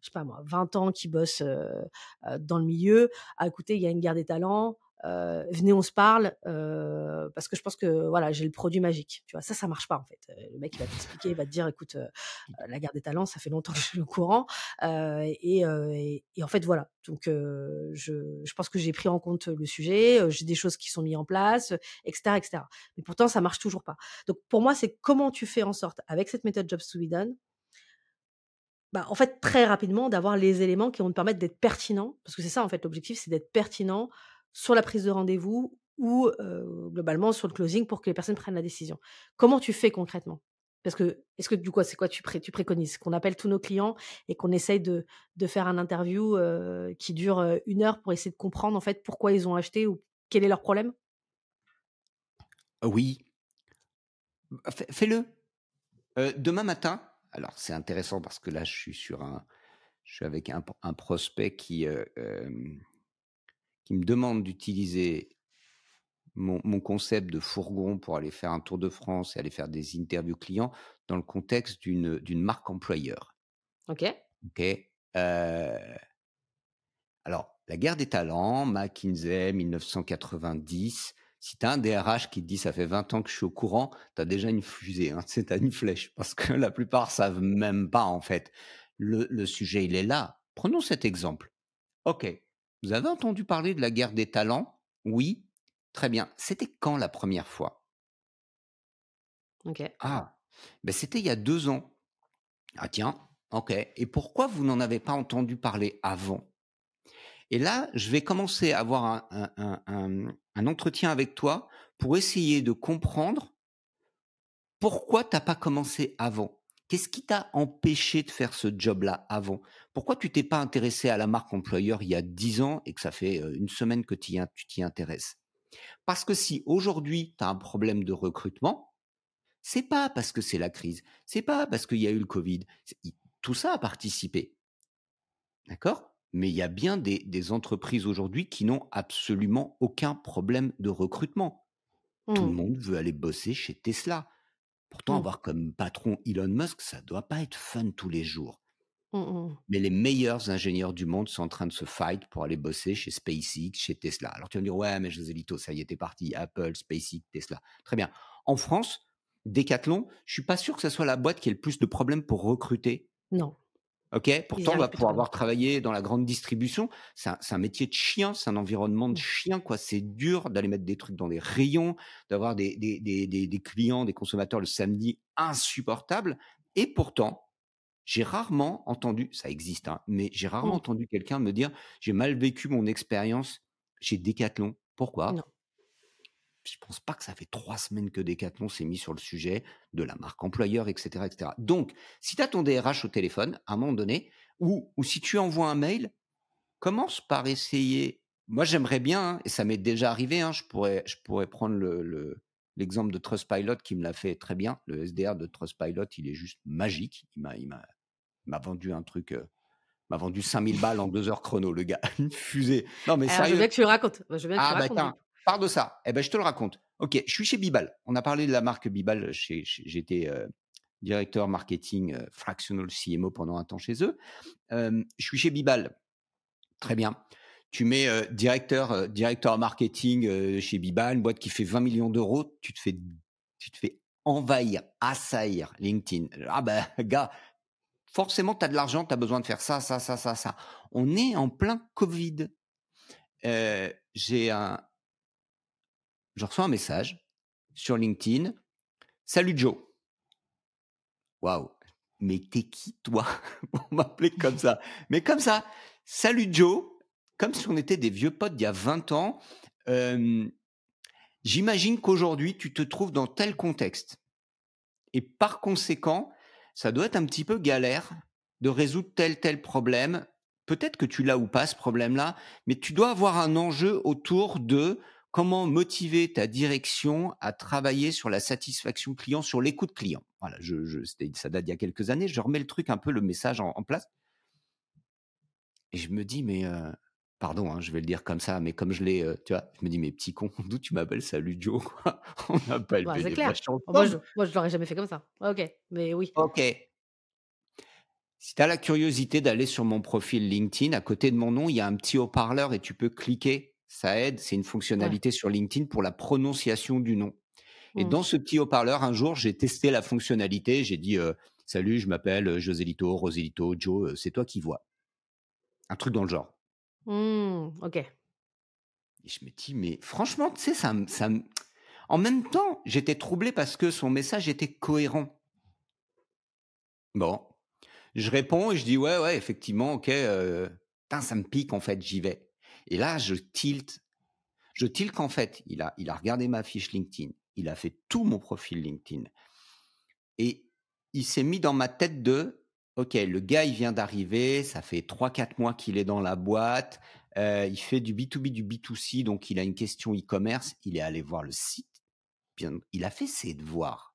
je sais pas moi, 20 ans qu'il bosse, dans le milieu: «Ah écoutez, il y a une guerre des talents, heu, venez, on se parle, heu, parce que je pense que, voilà, j'ai le produit magique». Tu vois? Ça, ça marche pas, en fait. Le mec, il va t'expliquer, il va te dire: «Écoute, heu, la guerre des talents, ça fait longtemps que je suis au courant, et et et en fait, voilà». Donc je je pense que j'ai pris en compte le sujet, j'ai des choses qui sont mis en place, heu, et cetera et cetera. Mais pourtant, ça marche toujours pas. Donc pour moi, c'est comment tu fais en sorte, avec cette méthode Jobs to be done bah, en fait, très rapidement, d'avoir les éléments qui vont te permettre d'être pertinent, parce que c'est ça, en fait, l'objectif, c'est d'être pertinent sur la prise de rendez-vous ou, globalement sur le closing pour que les personnes prennent la décision. Comment tu fais concrètement? Parce que est-ce que du coup, c'est quoi? Tu tu préconises? Qu'on appelle tous nos clients et qu'on essaye de faire un interview, qui dure, 1 heure pour essayer de comprendre, en fait, pourquoi ils ont acheté ou quel est leur problème? Oui. Bah, fais fais-le. Demain matin alors c'est intéressant parce que là, je suis sur un je suis avec un prospect qui, qui me demande d'utiliser mon mon concept de fourgon pour aller faire un tour de France et aller faire des interviews clients dans le contexte d'une, d'une marque employeur. OK. OK? Heu alors, la guerre des talents, McKinsey, 1990. Si tu as un DRH qui te dit: «Ça fait 20 ans que je suis au courant», tu as déjà une fusée, hein, as une flèche parce que la plupart savent même pas, en fait. Le le sujet, il est là. Prenons cet exemple. OK, vous avez entendu parler de la guerre des talents? Oui? Très bien. C'était quand la première fois? OK. Ah, beh, c'était il y a 2 ans. Ah tiens, OK et pourquoi vous n'en avez pas entendu parler avant? Et là, je vais commencer à avoir un un un un un entretien avec toi pour essayer de comprendre pourquoi tu as pas commencé avant? Qu'est-ce qui t'a empêché de faire ce job-là avant? Pourquoi tu t'es pas intéressé à la marque employeur il y a 10 ans et que ça fait, heu, 1 semaine que tu t'y intéresses? Parce que si aujourd'hui tu as un problème de recrutement, c'est pas parce que c'est la crise, c'est pas parce qu'il y a eu le covid, tout ça a participé. D'accord? Mais il y a bien des des entreprises aujourd'hui qui n'ont absolument aucun problème de recrutement. Tout le Mmh. monde veut aller bosser chez Tesla. Pourtant Mmh. avoir comme patron Elon Musk, ça doit pas être fun tous les jours. Mmh mh. Mais les meilleurs ingénieurs du monde sont en train de se fight pour aller bosser chez SpaceX, chez Tesla. Alors tu vas me dire: «Ouais, mais Joselito, ça y es parti, Apple, SpaceX, Tesla». Très bien. En France, Decathlon, je suis pas sûr que ça soit la boîte qui ait le plus de problèmes pour recruter. Non. OK? Pourtant, pour plutôt bien. avoir travaillé dans la grande distribution, c'est un métier de chien, c'est un environnement de Mmh. chien, quoi. C'est dur d'aller mettre des trucs dans les rayons, d'avoir des des des des des clients, des consommateurs le samedi insupportables et pourtant, j'ai rarement entendu ça existe, hein, mais j'ai rarement Mmh. entendu quelqu'un me dire: «J'ai mal vécu mon expérience chez Decathlon». Pourquoi? Non. Je pense pas que ça fait 3 semaines que Decathlon s'est mis sur le sujet de la marque employeur et cetera et cetera. Donc, si tu as ton DRH au téléphone, à un moment donné, ou ou si tu envoies un mail, commence par essayer moi j'aimerais bien, hein, et ça m'est déjà arrivé, hein, je pourrais je pourrais prendre le le l'exemple de Trustpilot qui me l'a fait très bien. Le SDR de Trustpilot, il est juste magique. Il m'a il m'a il m'a vendu un truc, il m'a vendu 5000 balles en 2 heures chrono, le gars, une fusée. Non mais Alors, je veux bien que tu le racontes. Je veux bien que tu Ah bah racontes. Parle de ça. Eh ben, je te le raconte. OK, je suis chez Bibal. On a parlé de la marque Bibal j'étais, heu, directeur marketing, heu, fractional CMO pendant un temps chez eux. Je suis chez Bibal. Très bien. Tu mets, heu, directeur, marketing, chez Bibal, une boîte qui fait 20 000 000 tu te fais tu te fais envahir, assaillir LinkedIn. Ah bah, gars, forcément tu as de l'argent, tu as besoin de faire ça, ça, ça, ça, ça. On est en plein covid. J'ai un je reçois un message sur LinkedIn: «Salut Joe». Waouh! mais t'es qui toi? Pour m'appeler comme ça Mais comme ça, salut Joe, comme si on était des vieux potes d'il y a 20 ans. J'imagine qu'aujourd'hui, tu te trouves dans tel contexte. Et par conséquent, ça doit être un petit peu galère de résoudre tel tel problème. Peut-être que tu l'as ou pas ce problème-là, mais tu dois avoir un enjeu autour de comment motiver ta direction à travailler sur la satisfaction client, sur l'écoute client? Voilà, je, je, ça date d'il y a quelques années. Je remets le truc un peu le message en, place. Et je me dis, mais euh, pardon, hein, je vais le dire comme ça, mais comme je l'ai, euh, tu vois, je me dis, mais petit con, d'où tu m'appelles Salut Joe quoi? On pas bah, C'est clair. Moi, je, moi, je l'aurais jamais fait comme ça. Ok, mais oui. Ok. Si tu as la curiosité d'aller sur mon profil LinkedIn, à côté de mon nom, il y a un petit haut-parleur et tu peux cliquer. Ça aide. C'est une fonctionnalité sur LinkedIn pour la prononciation du nom. Et mmh. dans ce petit haut-parleur, un jour, j'ai testé la fonctionnalité. J'ai dit euh, Salut, je m'appelle Joselito, Roselito, Joe, c'est toi qui vois. Un truc dans le genre. Mmh, ok. Et je me dis, mais franchement, tu sais, ça, ça, en même temps, j'étais troublé parce que son message était cohérent. Bon, je réponds et je dis, ouais, ouais, effectivement, ok, euh, ça me pique, en fait, j'y vais. Et là, je tilte. Je tilte qu'en fait, il a, il a regardé ma fiche LinkedIn, il a fait tout mon profil LinkedIn. Et il s'est mis dans ma tête de, OK, le gars, il vient d'arriver, ça fait 3-4 mois qu'il est dans la boîte, euh, il fait du B2B, du B2C, donc il a une question e-commerce, il est allé voir le site, bien, il a fait ses devoirs.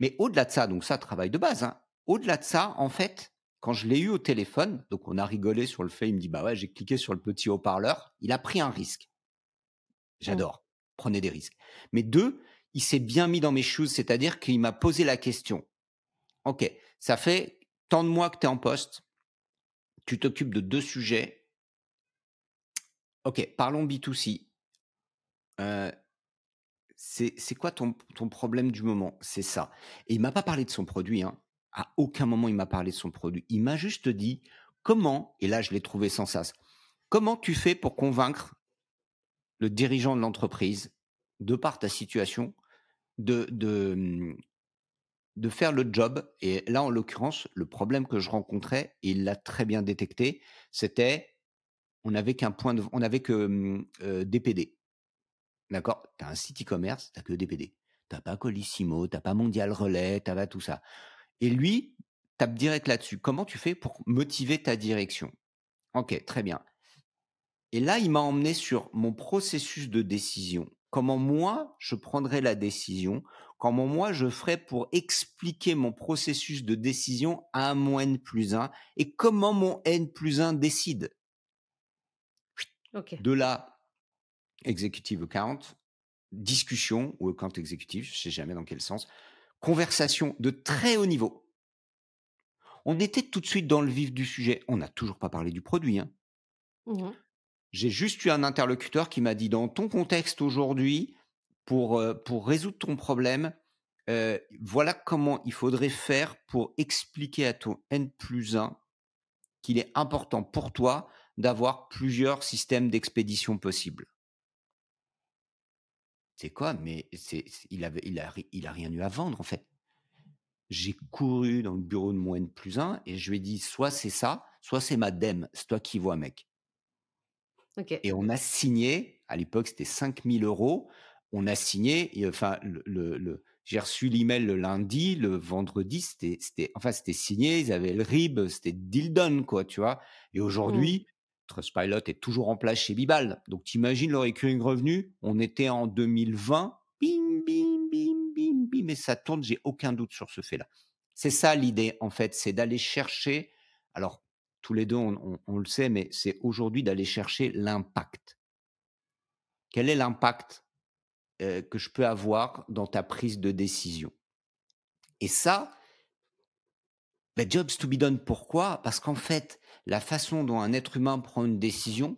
Mais au-delà de ça, donc ça, travail de base, hein, au-delà de ça, en fait, quand je l'ai eu au téléphone, donc on a rigolé sur le fait, il me dit, bah ouais, j'ai cliqué sur le petit haut-parleur, il a pris un risque. Mmh. J'adore, prenez des risques. Mais deux, il s'est bien mis dans mes choses, c'est-à-dire qu'il m'a posé la question. Ok, ça fait tant de mois que tu es en poste, tu t'occupes de deux sujets. Ok, parlons B2C. Euh, c'est quoi ton, ton, problème du moment? C'est ça. Et il m'a pas parlé de son produit. Hein. À aucun moment il m'a parlé de son produit. Il m'a juste dit comment, et là je l'ai trouvé sans sas, comment tu fais pour convaincre le dirigeant de l'entreprise, de par ta situation, de, de, de faire le job? Et là, en l'occurrence, le problème que je rencontrais, il l'a très bien détecté, c'était on n'avait qu'un point de, on n'avait que DPD. D'accord? Tu un site e-commerce, tu que DPD. Tu pas Colissimo, tu pas Mondial Relais, tu pas tout ça. Et lui, tape direct là-dessus. Comment tu fais pour motiver ta direction? Ok, très bien. Et là, il m'a emmené sur mon processus de décision. Comment moi, je prendrais la décision? Comment moi je ferais pour expliquer mon processus de décision à mon N plus 1 et comment mon N plus 1 décide? De là, executive account, discussion ou account exécutif, je ne sais jamais dans quel sens, conversation de très haut niveau. On était tout de suite dans le vif du sujet. On n'a toujours pas parlé du produit. Hein. Mmh J'ai juste eu un interlocuteur qui m'a dit dans ton contexte aujourd'hui, pour, euh, pour résoudre ton problème, euh, voilà comment il faudrait faire pour expliquer à ton N plus 1 qu'il est important pour toi d'avoir plusieurs systèmes d'expédition possibles. C'est quoi Mais c'est, il, avait, il, a, il a rien eu à vendre en fait. J'ai couru dans le bureau de mon N plus 1 et je lui ai dit soit c'est ça, soit c'est ma DEM, c'est toi qui vois mec. Et on a signé, à l'époque c'était 5000 euros, on a signé, et, enfin, le, j'ai reçu l'email le lundi, le vendredi, c'était, c'était, enfin, c'était signé, ils avaient le RIB, c'était deal done, quoi, tu vois. Et aujourd'hui, mmh. Trustpilot est toujours en place chez Bibal. Donc, t'imagines le recurring revenu, on était en 2020, bim, bim, bim, bim, bim, mais ça tourne, j'ai aucun doute sur ce fait-là. C'est ça l'idée, en fait, c'est d'aller chercher, alors, tous les deux, on le sait, mais c'est aujourd'hui d'aller chercher l'impact. Quel est l'impact euh, que je peux avoir dans ta prise de décision? Et ça, ben, jobs to be done, pourquoi? Parce qu'en fait, la façon dont un être humain prend une décision,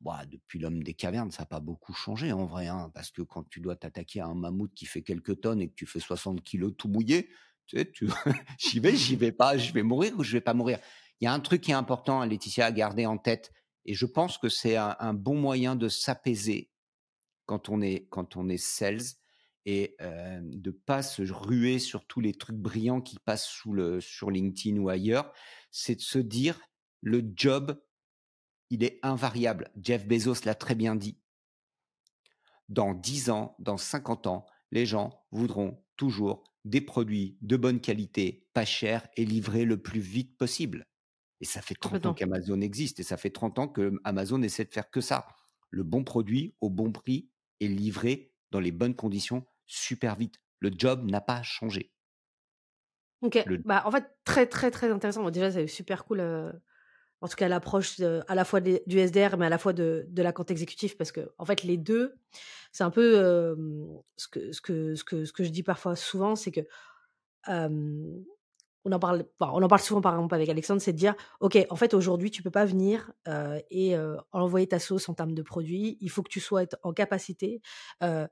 bah, depuis l'homme des cavernes, ça n'a pas beaucoup changé en vrai. Hein, parce que quand tu dois t'attaquer à un mammouth qui fait quelques tonnes et que tu fais 60 kilos tout mouillé, tu sais, tu... j'y vais, j'y vais pas, je vais mourir ou je vais pas mourir. Il y a un truc qui est important, Laetitia, à garder en tête, et je pense que c'est un bon moyen de s'apaiser quand on est, quand on est sales et euh, de pas se ruer sur tous les trucs brillants qui passent sous le, sur LinkedIn ou ailleurs, c'est de se dire le job, il est invariable. Jeff Bezos l'a très bien dit. Dans 10 ans, dans 50 ans, les gens voudront toujours des produits de bonne qualité, pas chers et livrés le plus vite possible. Et ça fait 30 ans qu'Amazon existe et ça fait 30 ans que Amazon essaie de faire que ça. Le bon produit au bon prix et livré dans les bonnes conditions super vite. Le job n'a pas changé. Ok. Bah, en fait, très, très, très intéressant. déjà, c'est super cool. Euh, en tout cas, l'approche à la fois du SDR, mais à la fois de, la compte exécutif, parce que, en fait, les deux, c'est un peu ce, que, ce, que, ce, que, ce que je dis parfois souvent, c'est que. on en, parle, on en parle souvent par exemple avec Alexandre, c'est de dire, OK, en fait, aujourd'hui, tu peux pas venir et envoyer ta sauce en termes de produits. Il faut que tu sois en capacité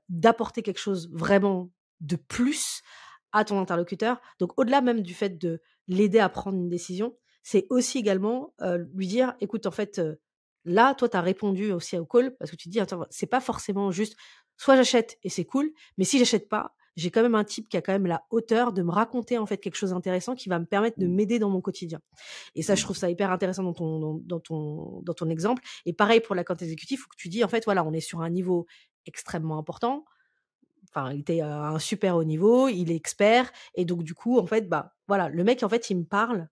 d'apporter quelque chose vraiment de plus à ton interlocuteur. Donc, au-delà même du fait de l'aider à prendre une décision, c'est aussi également lui dire, écoute, en fait, là, toi, tu as répondu aussi au call parce que tu te dis, attends, c'est pas forcément juste, soit j'achète et c'est cool, mais si j'achète pas, j'ai quand même un type qui a quand même la hauteur de me raconter en fait quelque chose d'intéressant qui va me permettre de mmh. m'aider dans mon quotidien. Et ça, je mmh. trouve ça hyper intéressant dans ton, dans, ton, dans ton exemple. Et pareil pour la compte exécutif, où tu dis, en fait, voilà, on est sur un niveau extrêmement important enfin, il était à un super haut niveau, il est expert, et donc du coup, en fait, bah voilà, le mec, en fait, il me parle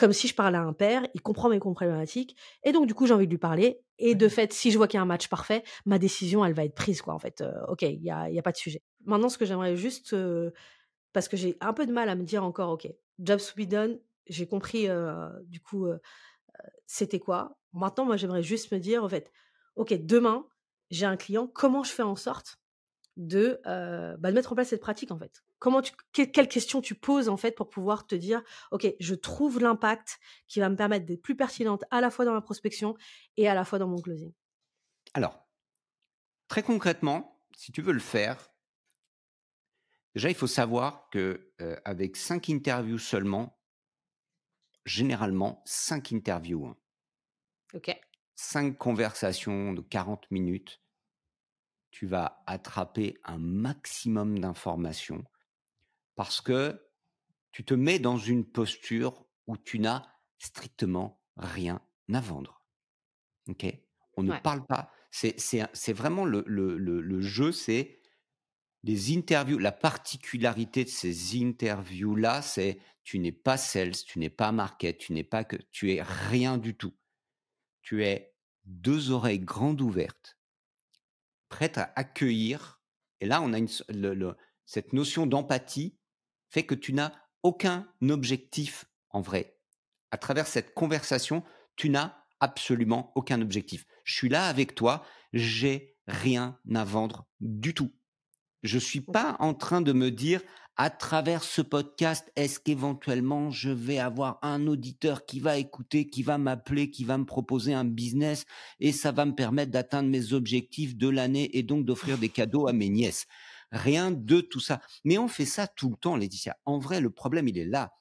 comme si je parlais à un père, il comprend mes problématiques, et donc du coup, j'ai envie de lui parler, et de fait, si je vois qu'il y a un match parfait, ma décision, elle va être prise, quoi, en fait. Euh, ok, il n'y a, y a pas de sujet. Maintenant, ce que j'aimerais juste, euh, parce que j'ai un peu de mal à me dire encore, ok, Jobs to be done, j'ai compris, euh, du coup, c'était quoi. Maintenant, moi, j'aimerais juste me dire, en fait, ok, demain, j'ai un client, comment je fais en sorte de, bah, de mettre en place cette pratique, en fait? Comment tu, quelles questions tu poses en fait pour pouvoir te dire, ok, je trouve l'impact qui va me permettre d'être plus pertinente à la fois dans ma prospection et à la fois dans mon closing. Alors, très concrètement, si tu veux le faire, déjà il faut savoir que euh, avec cinq interviews seulement, généralement cinq interviews, hein. ok, cinq conversations de 40 minutes, tu vas attraper un maximum d'informations parce que tu te mets dans une posture où tu n'as strictement rien à vendre. Ok? On ne parle pas. C'est vraiment le, le, le, jeu, c'est les interviews. La particularité de ces interviews-là, c'est tu n'es pas sales, tu n'es pas market, tu n'es pas que, tu es rien du tout. Tu es deux oreilles grandes ouvertes, prête à accueillir. Et là, on a une, cette notion d'empathie fait que tu n'as aucun objectif en vrai. À travers cette conversation, tu n'as absolument aucun objectif. Je suis là avec toi, j'ai rien à vendre du tout. Je suis pas en train de me dire à travers ce podcast, est-ce qu'éventuellement je vais avoir un auditeur qui va écouter, qui va m'appeler, qui va me proposer un business et ça va me permettre d'atteindre mes objectifs de l'année et donc d'offrir des cadeaux à mes nièces? Rien de tout ça. Mais on fait ça tout le temps, Laetitia. En vrai, le problème, il est là.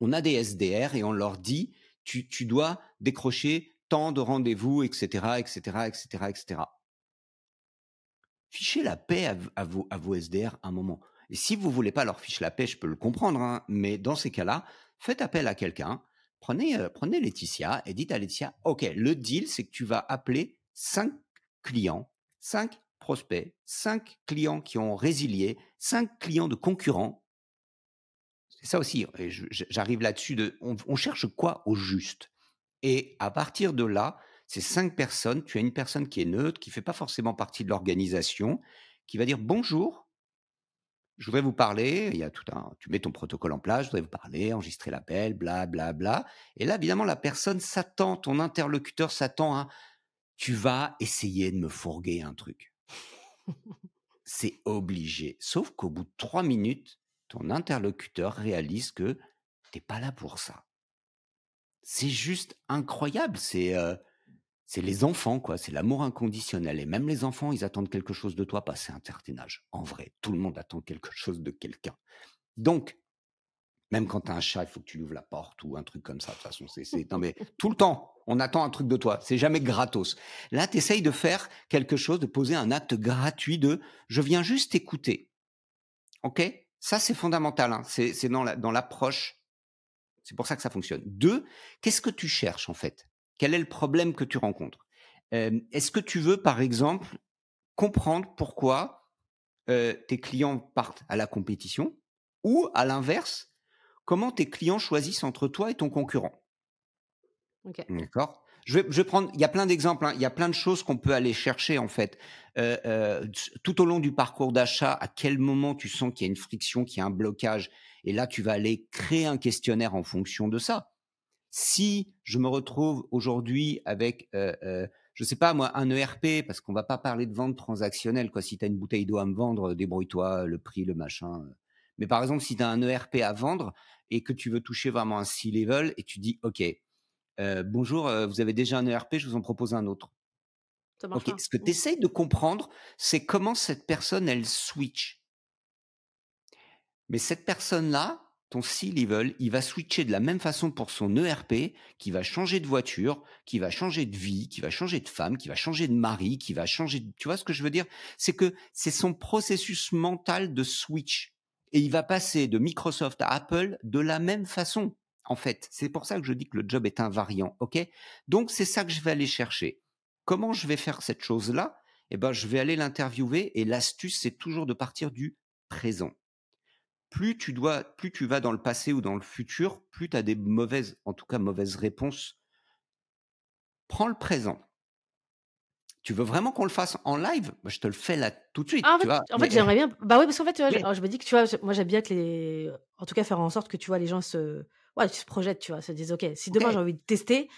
On a des SDR et on leur dit, tu, dois décrocher tant de rendez-vous, etc., etc., etc., etc. Fichez la paix à, vos, à vos SDR un moment. Et si vous voulez pas leur ficher la paix, je peux le comprendre, hein, mais dans ces cas-là, faites appel à quelqu'un, prenez, euh, prenez Laetitia et dites à Laetitia, OK, le deal, c'est que tu vas appeler cinq clients, cinq prospects, cinq clients qui ont résilié, cinq clients de concurrents. C'est ça aussi, j'arrive là-dessus, de, on, cherche quoi au juste? Et à partir de là, ces cinq personnes, tu as une personne qui est neutre, qui ne fait pas forcément partie de l'organisation, qui va dire bonjour, je voudrais vous parler, il y a tout un, tu mets ton protocole en place, je voudrais vous parler, enregistrer l'appel, bla, bla, bla. Et là, évidemment, la personne s'attend, ton interlocuteur s'attend à, tu vas essayer de me fourguer un truc c'est obligé. Sauf qu'au bout de trois minutes, ton interlocuteur réalise que t'es pas là pour ça. C'est juste incroyable. C'est euh, c'est les enfants, quoi. C'est l'amour inconditionnel. Et même les enfants, ils attendent quelque chose de toi passé un certain âge. En vrai, tout le monde attend quelque chose de quelqu'un. Donc, Même quand tu as un chat, il faut que tu lui ouvres la porte ou un truc comme ça. De toute façon, c'est, non mais tout le temps, on attend un truc de toi. C'est jamais gratos. Là, tu essayes de faire quelque chose, de poser un acte gratuit de je viens juste écouter. OK? Ça, c'est fondamental. Hein. C'est, dans, la, dans l'approche. C'est pour ça que ça fonctionne. Deux, qu'est-ce que tu cherches en fait? Quel est le problème que tu rencontres? Est-ce que tu veux, par exemple, comprendre pourquoi tes clients partent à la compétition ou, à l'inverse, comment tes clients choisissent entre toi et ton concurrent. D'accord? Je vais, prendre, il y a plein d'exemples, hein. il y a plein de choses qu'on peut aller chercher en fait. Euh, euh, tout au long du parcours d'achat, à quel moment tu sens qu'il y a une friction, qu'il y a un blocage, et là tu vas aller créer un questionnaire en fonction de ça. Si je me retrouve aujourd'hui avec, euh, euh je sais pas moi, un ERP, parce qu'on va pas parler de vente transactionnelle, quoi. Si tu as une bouteille d'eau à me vendre, débrouille-toi, le prix, le machin. Mais par exemple, si tu as un ERP à vendre, et que tu veux toucher vraiment un C-level et tu dis, OK, euh, bonjour, euh, vous avez déjà un ERP, je vous en propose un autre. Ce que tu essayes de comprendre, c'est comment cette personne, elle switch. Mais cette personne-là, ton C-level, il va switcher de la même façon pour son ERP, qui va changer de voiture, qui va changer de vie, qui va changer de femme, qui va changer de mari, qui va changer de... Tu vois ce que je veux dire? C'est que c'est son processus mental de switch et il va passer de Microsoft à Apple de la même façon. En fait, c'est pour ça que je dis que le job est invariant, ok? Donc c'est ça que je vais aller chercher. Comment je vais faire cette chose-là? Eh ben, je vais aller l'interviewer et l'astuce, c'est toujours de partir du présent. Plus tu dois, plus tu vas dans le passé ou dans le futur, plus tu as des mauvaises, en tout cas mauvaises réponses. Prends le présent tu veux vraiment qu'on le fasse en live? Je te le fais là tout de suite. Ah, en fait, en fait j'aimerais bien. Bah oui, parce qu'en fait, tu vois, je, me dis que tu vois, moi j'aime bien que les. En tout cas, faire en sorte que tu vois, les gens se. Ouais, se projettent, tu vois, se disent, OK, si demain j'ai envie de tester,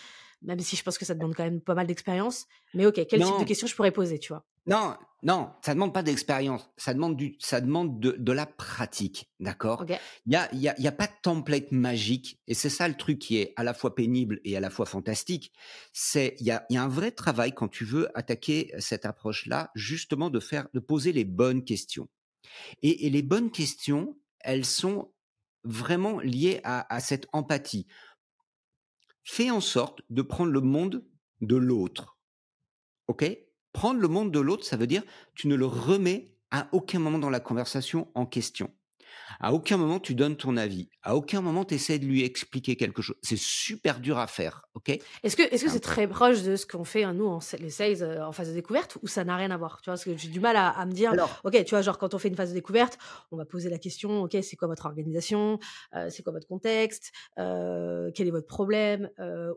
même si je pense que ça demande quand même pas mal d'expérience, mais OK, quel type de questions je pourrais poser, tu vois? Non, non, ça demande pas d'expérience, ça demande du, ça demande de, de la pratique, d'accord? Il y a, y, a, y a pas de template magique, et c'est ça le truc qui est à la fois pénible et à la fois fantastique. C'est, il y a, y a un vrai travail quand tu veux attaquer cette approche-là, justement de faire, de poser les bonnes questions. Et, et les bonnes questions, elles sont vraiment liées à, à cette empathie. Fais en sorte de prendre le monde de l'autre, ok? Prendre le monde de l'autre, ça veut dire tu ne le remets à aucun moment dans la conversation en question. À aucun moment tu donnes ton avis. À aucun moment tu essaies de lui expliquer quelque chose. C'est super dur à faire, ok? Est-ce que est-ce que c'est très proche de ce qu'on fait hein, nous en les sales euh, en phase de découverte ou ça n'a rien à voir? Tu vois, parce que j'ai du mal à, me dire. ok, tu vois, genre quand on fait une phase de découverte, on va poser la question. Ok, c'est quoi votre organisation? Euh, C'est quoi votre contexte? Euh, Quel est votre problème?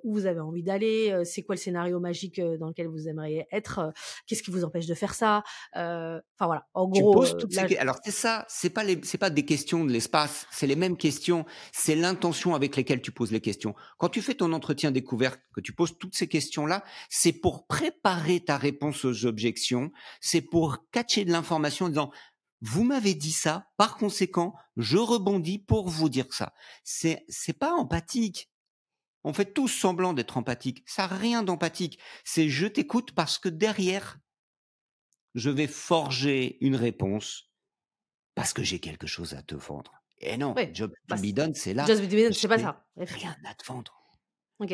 Où vous avez envie d'aller? C'est quoi le scénario magique dans lequel vous aimeriez être? Qu'est-ce qui vous empêche de faire ça? Enfin voilà. En gros, alors c'est ça. C'est pas les, c'est pas des questions de l'espace, c'est les mêmes questions, c'est l'intention avec lesquelles tu poses les questions. Quand tu fais ton entretien découverte, que tu poses toutes ces questions-là, c'est pour préparer ta réponse aux objections, c'est pour catcher de l'information en disant vous m'avez dit ça, par conséquent, je rebondis pour vous dire ça. C'est c'est pas empathique. On fait tous semblant d'être empathique. Ça n'a rien d'empathique. C'est je t'écoute parce que derrière, je vais forger une réponse parce que j'ai quelque chose à te vendre. Et non, Job bah, Bidon, c'est là. Job Bidon, c'est pas ça. Rien à te vendre.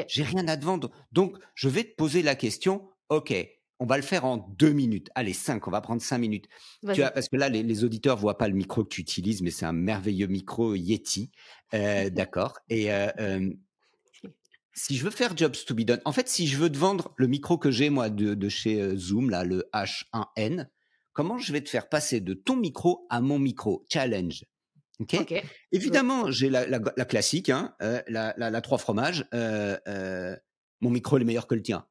J'ai rien à te vendre. Donc, je vais te poser la question. OK, on va le faire en deux minutes. Allez, cinq, on va prendre cinq minutes. Tu as, parce que là, les, les, auditeurs voient pas le micro que tu utilises, mais c'est un merveilleux micro Yeti. Euh, D'accord. Et euh, euh, si je veux faire Jobs to be done, en fait, si je veux te vendre le micro que j'ai, moi, de, de chez euh, Zoom, là, le H1N, comment je vais te faire passer de ton micro à mon micro? Challenge. Ok? Évidemment, j'ai la, la, la, classique, hein, euh, la, la, trois fromages. Euh, euh, mon micro est meilleur que le tien.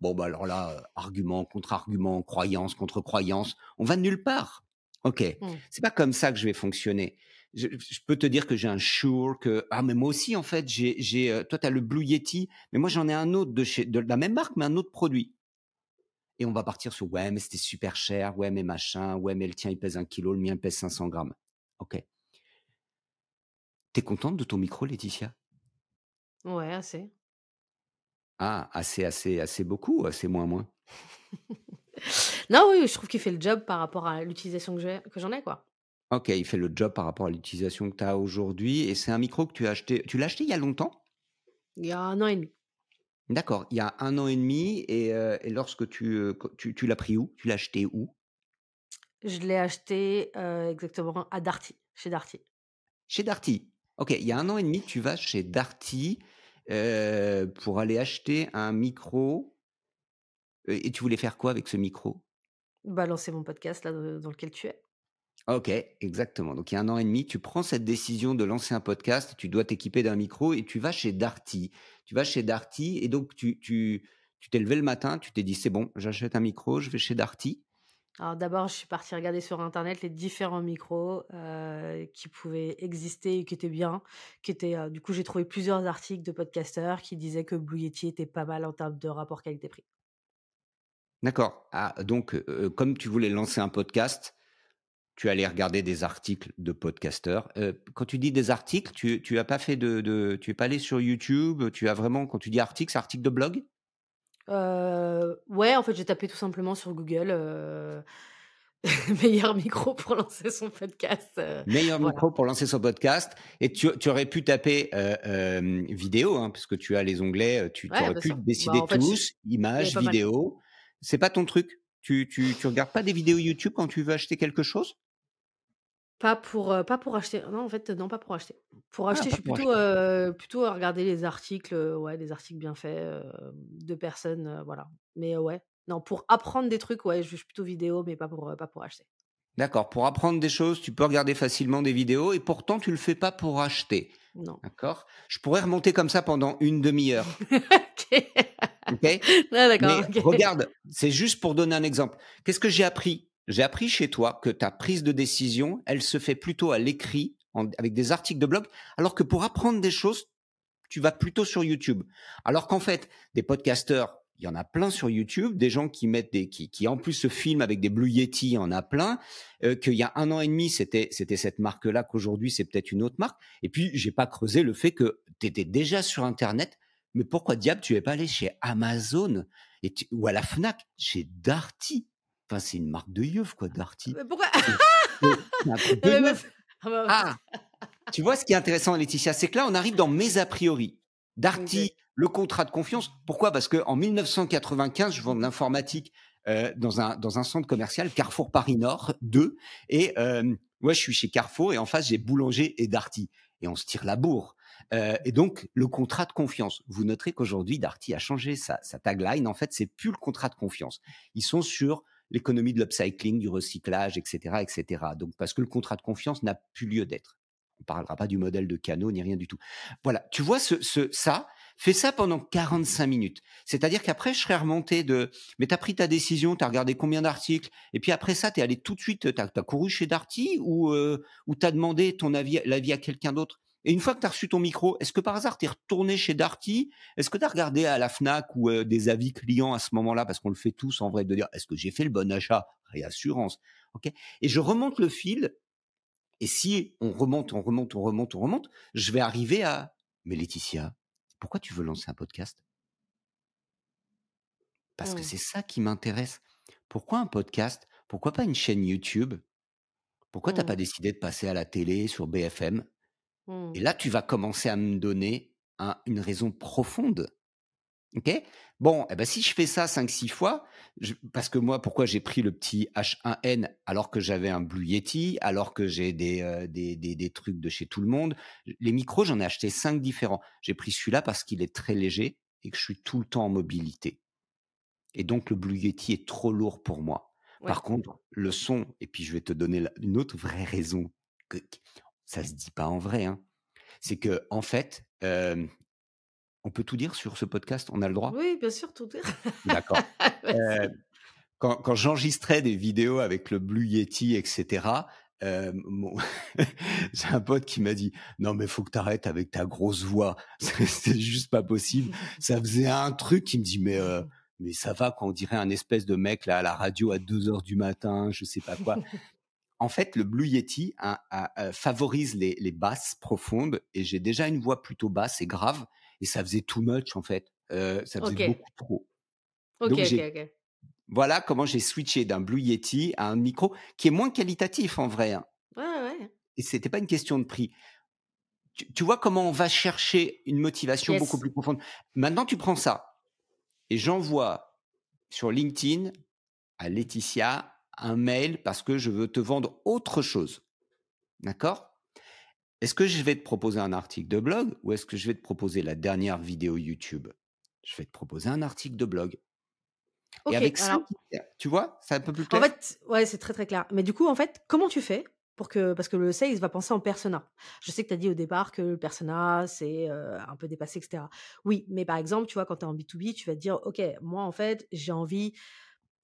Bon, bah alors là, argument contre argument, croyance contre croyance, on va nulle part. Ok. Hmm. C'est pas comme ça que je vais fonctionner. Je, je peux te dire que j'ai un Shure, que ah mais moi aussi en fait j'ai j'ai toi t'as le Blue Yeti, mais moi j'en ai un autre de chez de la même marque mais un autre produit et on va partir sur ouais mais c'était super cher, ouais mais machin, ouais mais le tien il pèse un kilo, le mien il pèse 500 grammes. Ok. T'es contente de ton micro, Laetitia? Ouais, assez. Ah, assez, assez, assez beaucoup, assez moins, moins. non, oui, je trouve qu'il fait le job par rapport à l'utilisation que j'en ai, quoi. OK, il fait le job par rapport à l'utilisation que tu as aujourd'hui et c'est un micro que tu as acheté tu l'as acheté il y a longtemps? Il y a 1 an et demi. D'accord, il y a 1 an et demi et lorsque tu, l'as pris où? Tu l'as acheté où? Je l'ai acheté, exactement à Darty, chez Darty. Chez Darty? OK, il y a 1 an et demi, tu vas chez Darty, pour aller acheter un micro et tu voulais faire quoi avec ce micro? Bah, lancer mon podcast là, dans lequel tu es. OK, exactement. Donc il y a 1 an et demi, tu prends cette décision de lancer un podcast, tu dois t'équiper d'un micro et tu vas chez Darty. Tu vas chez Darty et donc tu tu tu t'es levé le matin, tu t'es dit: «C'est bon, j'achète un micro, je vais chez Darty». Alors d'abord, je suis partie regarder sur internet les différents micros, heu, qui pouvaient exister et qui étaient bien, qui étaient, heu du coup, j'ai trouvé plusieurs articles de podcasteurs qui disaient que Blue Yeti était pas mal en termes de rapport qualité-prix. D'accord. Ah donc heu, comme tu voulais lancer un podcast, tu allais regarder des articles de podcasteurs. Heu, quand tu dis des articles, tu tu as pas fait de de tu es pas allé sur YouTube, tu as vraiment quand tu dis article, c'est article de blog? Heu, ouais, en fait, j'ai tapé tout simplement sur Google, heu, meilleur micro pour lancer son podcast, Meilleur voilà. micro pour lancer son podcast et tu tu aurais pu taper, vidéo, hein, puisque tu as les onglets, tu aurais bien pu sûr. Bah, décider fait, je tous, avait images, vidéo. C'est pas ton truc? Tu tu tu regardes pas des vidéos YouTube quand tu veux acheter quelque chose? Pas pour, pas pour acheter. Non, en fait, non, pas pour acheter. Pour Ah, acheter, je pas suis pour plutôt, acheter. plutôt à regarder les articles, ouais, des articles bien faits, de personnes, voilà. Mais, heu, ouais, non, pour apprendre des trucs, ouais, je suis plutôt vidéo, mais pas pour, pas pour acheter. D'accord, pour apprendre des choses, tu peux regarder facilement des vidéos et pourtant tu le fais pas pour acheter. Non. D'accord? Je pourrais remonter comme ça pendant une demi-heure. OK. OK? Ouais, d'accord, Mais OK. regarde, c'est juste pour donner un exemple. Qu'est-ce que j'ai appris? J'ai appris chez toi que ta prise de décision, elle se fait plutôt à l'écrit, avec des articles de blog, alors que pour apprendre des choses, tu vas plutôt sur YouTube. Alors qu'en fait, des podcasteurs, il y en a plein sur YouTube, des gens qui mettent des qui en plus se filment avec des Blue Yeti, il y en a plein, heu, qu'il y a 1 an et demi, c'était c'était cette marque-là, qu'aujourd'hui c'est peut-être une autre marque et puis j'ai pas creusé le fait que tu étais déjà sur internet, mais pourquoi diable tu es pas allé chez Amazon ou à la Fnac, chez Darty? Enfin, c'est une marque de yeuve quoi, Darty. Mais pourquoi? Ah bah. Ah! Tu vois ce qui est intéressant Laetitia, c'est que là on arrive dans mes a priori. Darty, le contrat de confiance. Pourquoi? Parce qu'en 1995, je vends de l'informatique, heu, dans un dans un centre commercial Carrefour Paris Nord 2 et hem, ouais, je suis chez Carrefour et en face j'ai Boulanger et Darty et on se tire la bourre. Heu et donc le contrat de confiance. Vous noterez qu'aujourd'hui Darty a changé sa sa tagline. En fait, c'est plus le contrat de confiance. Ils sont sur l'économie de l'upcycling, du recyclage et cetera et cetera. Donc parce que le contrat de confiance n'a plus lieu d'être. On parlera pas du modèle de canot ni rien du tout. Voilà, tu vois ce ce ça, fais ça pendant 45 minutes. C'est-à-dire qu'après je serais remonté de mais tu as pris ta décision, tu as regardé combien d'articles et puis après ça, tu es allé tout de suite, tu as couru chez Darty ou heu, ou tu as demandé ton avis l'avis à quelqu'un d'autre? Et une fois que tu as reçu ton micro, est-ce que par hasard tu es retourné chez Darty? Est-ce que tu as regardé à la Fnac ou heu, des avis clients à ce moment-là? Parce qu'on le fait tous en vrai de dire: «Est-ce que j'ai fait le bon achat?» réassurance, OK? Et je remonte le fil et si on remonte, on remonte, on remonte, on remonte, je vais arriver à: «Mais Laetitia, pourquoi tu veux lancer un podcast?» Parce que Mmh. c'est ça qui m'intéresse. Pourquoi un podcast? Pourquoi pas une chaîne YouTube? Pourquoi Mmh. pas décidé de passer à la télé sur BFM? Et Mmh. là, tu vas commencer à me donner un une raison profonde. OK? Bon, et bah, si je fais ça 5-6 fois, je parce que moi, pourquoi j'ai pris le petit H1N alors que j'avais un Blue Yeti, alors que j'ai des, heu, des des des trucs de chez Tout le Monde? Les micros, j'en ai acheté 5 différents. J'ai pris celui-là parce qu'il est très léger et que je suis tout le temps en mobilité. Et donc le Blue Yeti est trop lourd pour moi. Ouais. Par contre, le son et puis je vais te donner une autre vraie raison ça se dit pas en vrai, hein. C'est qu'en fait, hem, on peut tout dire sur ce podcast? On a le droit? Oui, bien sûr, tout D'accord. Vas-y. Heu, quand quand j'enregistrais des vidéos avec le Blue Yeti et cetera, heu, mon j'ai un pote qui m'a dit: «Non mais faut que tu arrêtes avec ta grosse voix, c'est juste pas possible». Ça faisait un truc, il me dit: «Mais mais ça va quoi, on dirait un espèce de mec là à la radio à 2:00 du matin, je sais pas quoi». En fait, le Blue Yeti a a, heu, favorise les les basses profondes et j'ai déjà une voix plutôt basse et grave et ça faisait too much en fait, heu, ça faisait OK. beaucoup trop. OK, Donc OK, OK. voilà comment j'ai switché d'un Blue Yeti à un micro qui est moins qualitatif en vrai, hein. Ouais, ouais, et c'était pas une question de prix. Tu, vois comment on va chercher une motivation beaucoup plus profonde. Maintenant, tu prends ça et j'envoie sur LinkedIn à Laetitia un mail parce que je veux te vendre autre chose. D'accord? Est-ce que je vais te proposer un article de blog ou est-ce que je vais te proposer la dernière vidéo YouTube? Je vais te proposer un article de blog. et avec ça, tu vois, c'est un peu plus clair. En fait, ouais, c'est très très clair. Mais du coup, en fait, comment tu fais pour que parce que le sales va penser en persona? Je sais que tu as dit au départ que le persona c'est un peu dépassé etc. Oui, mais par exemple, tu vois quand tu es en B2B, tu vas te dire OK, moi en fait, j'ai envie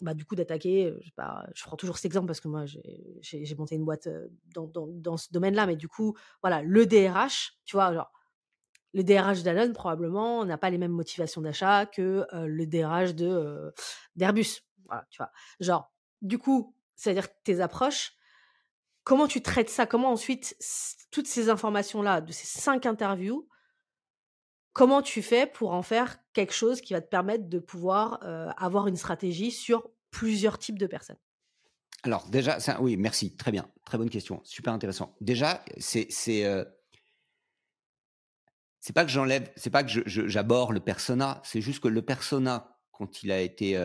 bah, du coup d'attaquer, je, je prends toujours cet exemple parce que moi j'ai monté une boîte dans, dans, dans ce domaine-là, mais du coup, voilà, le DRH, tu vois, genre, le DRH d'Alon probablement n'a pas les mêmes motivations d'achat que le DRH de d'Airbus, voilà, tu vois. Genre, du coup, c'est-à-dire tes approches, comment tu traites ça? Comment ensuite, toutes ces informations-là, de ces cinq interviews, comment tu fais pour en faire quelque chose qui va te permettre de pouvoir avoir une stratégie sur plusieurs types de personnes? Alors déjà, oui, merci, très bien, très bonne question, super intéressant. Déjà, c'est c'est c'est pas que j'enlève, c'est pas que j'aborde le persona, c'est juste que le persona quand il a été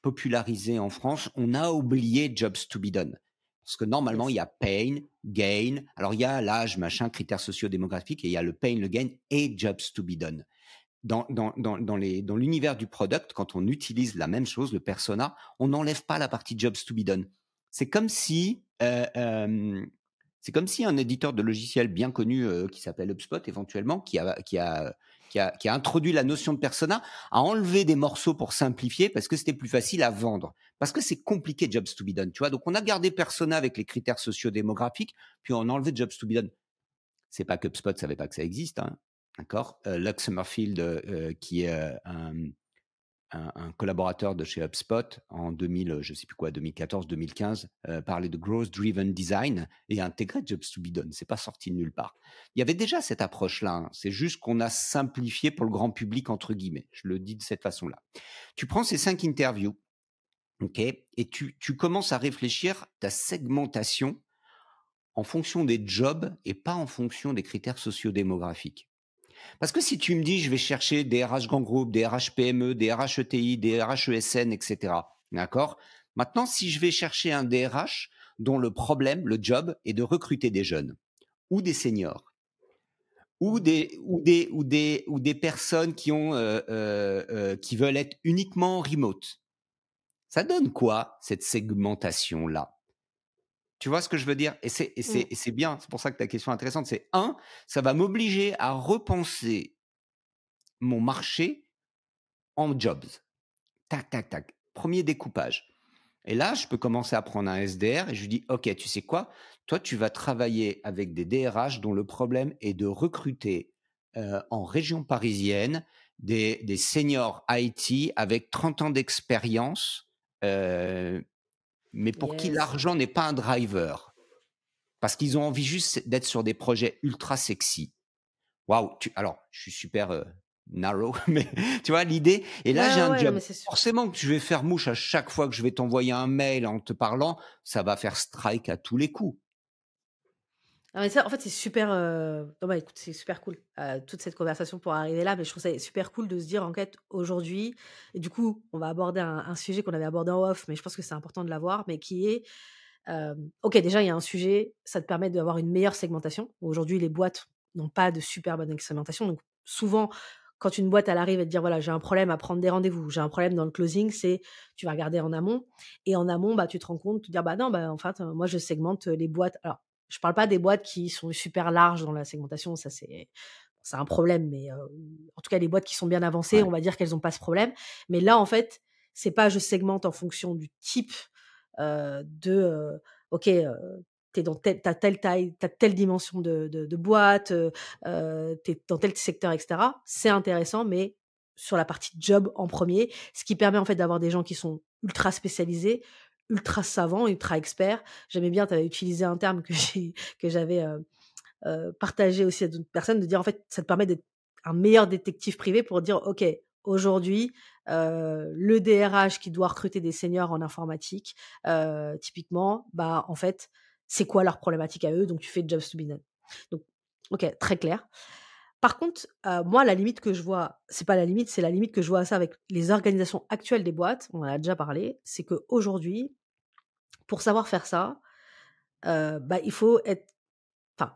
popularisé en France, on a oublié jobs to be done. Parce que normalement, il y a pain, gain. Alors, il y a l'âge, machin, critères sociodémographiques, et il y a le pain, le gain et jobs to be done. Dans, dans, dans, dans l'univers du product, quand on utilise la même chose, le persona, on n'enlève pas la partie jobs to be done. C'est comme si, euh, euh, c'est comme si un éditeur de logiciel bien connu euh, qui s'appelle HubSpot éventuellement, qui a, qui a qui a, introduit la notion de persona, a enlevé des morceaux pour simplifier parce que c'était plus facile à vendre. Parce que c'est compliqué Jobs to be done, tu vois. Donc on a gardé persona avec les critères sociodémographiques, puis on a enlevé Jobs to be done. C'est pas que HubSpot savait pas que ça existe, hein, d'accord? Euh, Lux Summerfield, euh, qui est euh, un, un, collaborateur de chez HubSpot en 2000, je sais plus quoi, 2014-2015, euh, parlait de growth driven design et intégrait Jobs to be done. C'est pas sorti de nulle part. Il y avait déjà cette approche-là. Hein. C'est juste qu'on a simplifié pour le grand public entre guillemets. Je le dis de cette façon-là. Tu prends ces cinq interviews, ok, et tu, tu commences à réfléchir ta segmentation en fonction des jobs et pas en fonction des critères sociodémographiques. Parce que si tu me dis, je vais chercher des RH grand groupe, des RH PME, des RH ETI, des RH ESN, etc. D'accord? Maintenant, si je vais chercher un DRH dont le problème, le job, est de recruter des jeunes ou des seniors ou des ou des ou des ou des personnes qui ont euh, euh, euh, qui veulent être uniquement remote. Ça donne quoi cette segmentation là tu vois ce que je veux dire? Et c'est mmh. bien, c'est pour ça que ta question est intéressante. C'est un, ça va m'obliger à repenser mon marché en jobs. Tac, tac, tac. Premier découpage. Et là, je peux commencer à prendre un SDR et je lui dis, OK, tu sais quoi? Toi, tu vas travailler avec des DRH dont le problème est de recruter euh, en région parisienne des, des, seniors IT avec 30 ans d'expérience, euh, mais pour qui l'argent n'est pas un driver? Parce qu'ils ont envie juste d'être sur des projets ultra sexy. Waouh, alors, je suis super euh, narrow, mais tu vois l'idée. Et là, j'ai un job. Forcément que je vais faire mouche à chaque fois que je vais t'envoyer un mail en te parlant, ça va faire strike à tous les coups. Ah, en fait, c'est super. Euh, bah, écoute, c'est super cool euh, toute cette conversation pour arriver là, mais je trouve ça super cool de se dire en fait aujourd'hui. Et du coup, on va aborder un, sujet qu'on avait abordé en off, mais je pense que c'est important de l'avoir, mais qui est euh, ok. Déjà, il y a un sujet, ça te permet d'avoir une meilleure segmentation. Aujourd'hui, les boîtes n'ont pas de super bonne segmentation, donc souvent. Quand une boîte elle arrive et te dire voilà j'ai un problème à prendre des rendez-vous, j'ai un problème dans le closing, c'est tu vas regarder en amont et en amont bah tu te rends compte, tu te dire bah non bah en fait moi je segmente les boîtes. Alors je parle pas des boîtes qui sont super larges dans la segmentation, ça c'est c'est un problème, mais en tout cas les boîtes qui sont bien avancées, on va dire qu'elles n'ont pas ce problème. Mais là en fait, c'est pas je segmente en fonction du type de ok t'es dans telle, as telle taille, t'as telle dimension de, de, boîte, euh, t'es dans tel secteur, etc. C'est intéressant, mais sur la partie job en premier, ce qui permet en fait d'avoir des gens qui sont ultra spécialisés, ultra savant, ultra expert. J'aimais bien, tu avais utilisé un terme que j'avais euh, euh, partagé aussi à d'autres personnes, de dire en fait, ça te permet d'être un meilleur détective privé pour dire, ok, aujourd'hui, euh, le DRH qui doit recruter des seniors en informatique, typiquement, bah en fait, c'est quoi leur problématique à eux, donc tu fais jobs to be done. Donc, ok, très clair. Par contre, euh, moi, la limite que je vois, c'est pas la limite, c'est la limite que je vois ça avec les organisations actuelles des boîtes, on en a déjà parlé, c'est qu'aujourd'hui, pour savoir faire ça, euh, bah, il faut être. Enfin,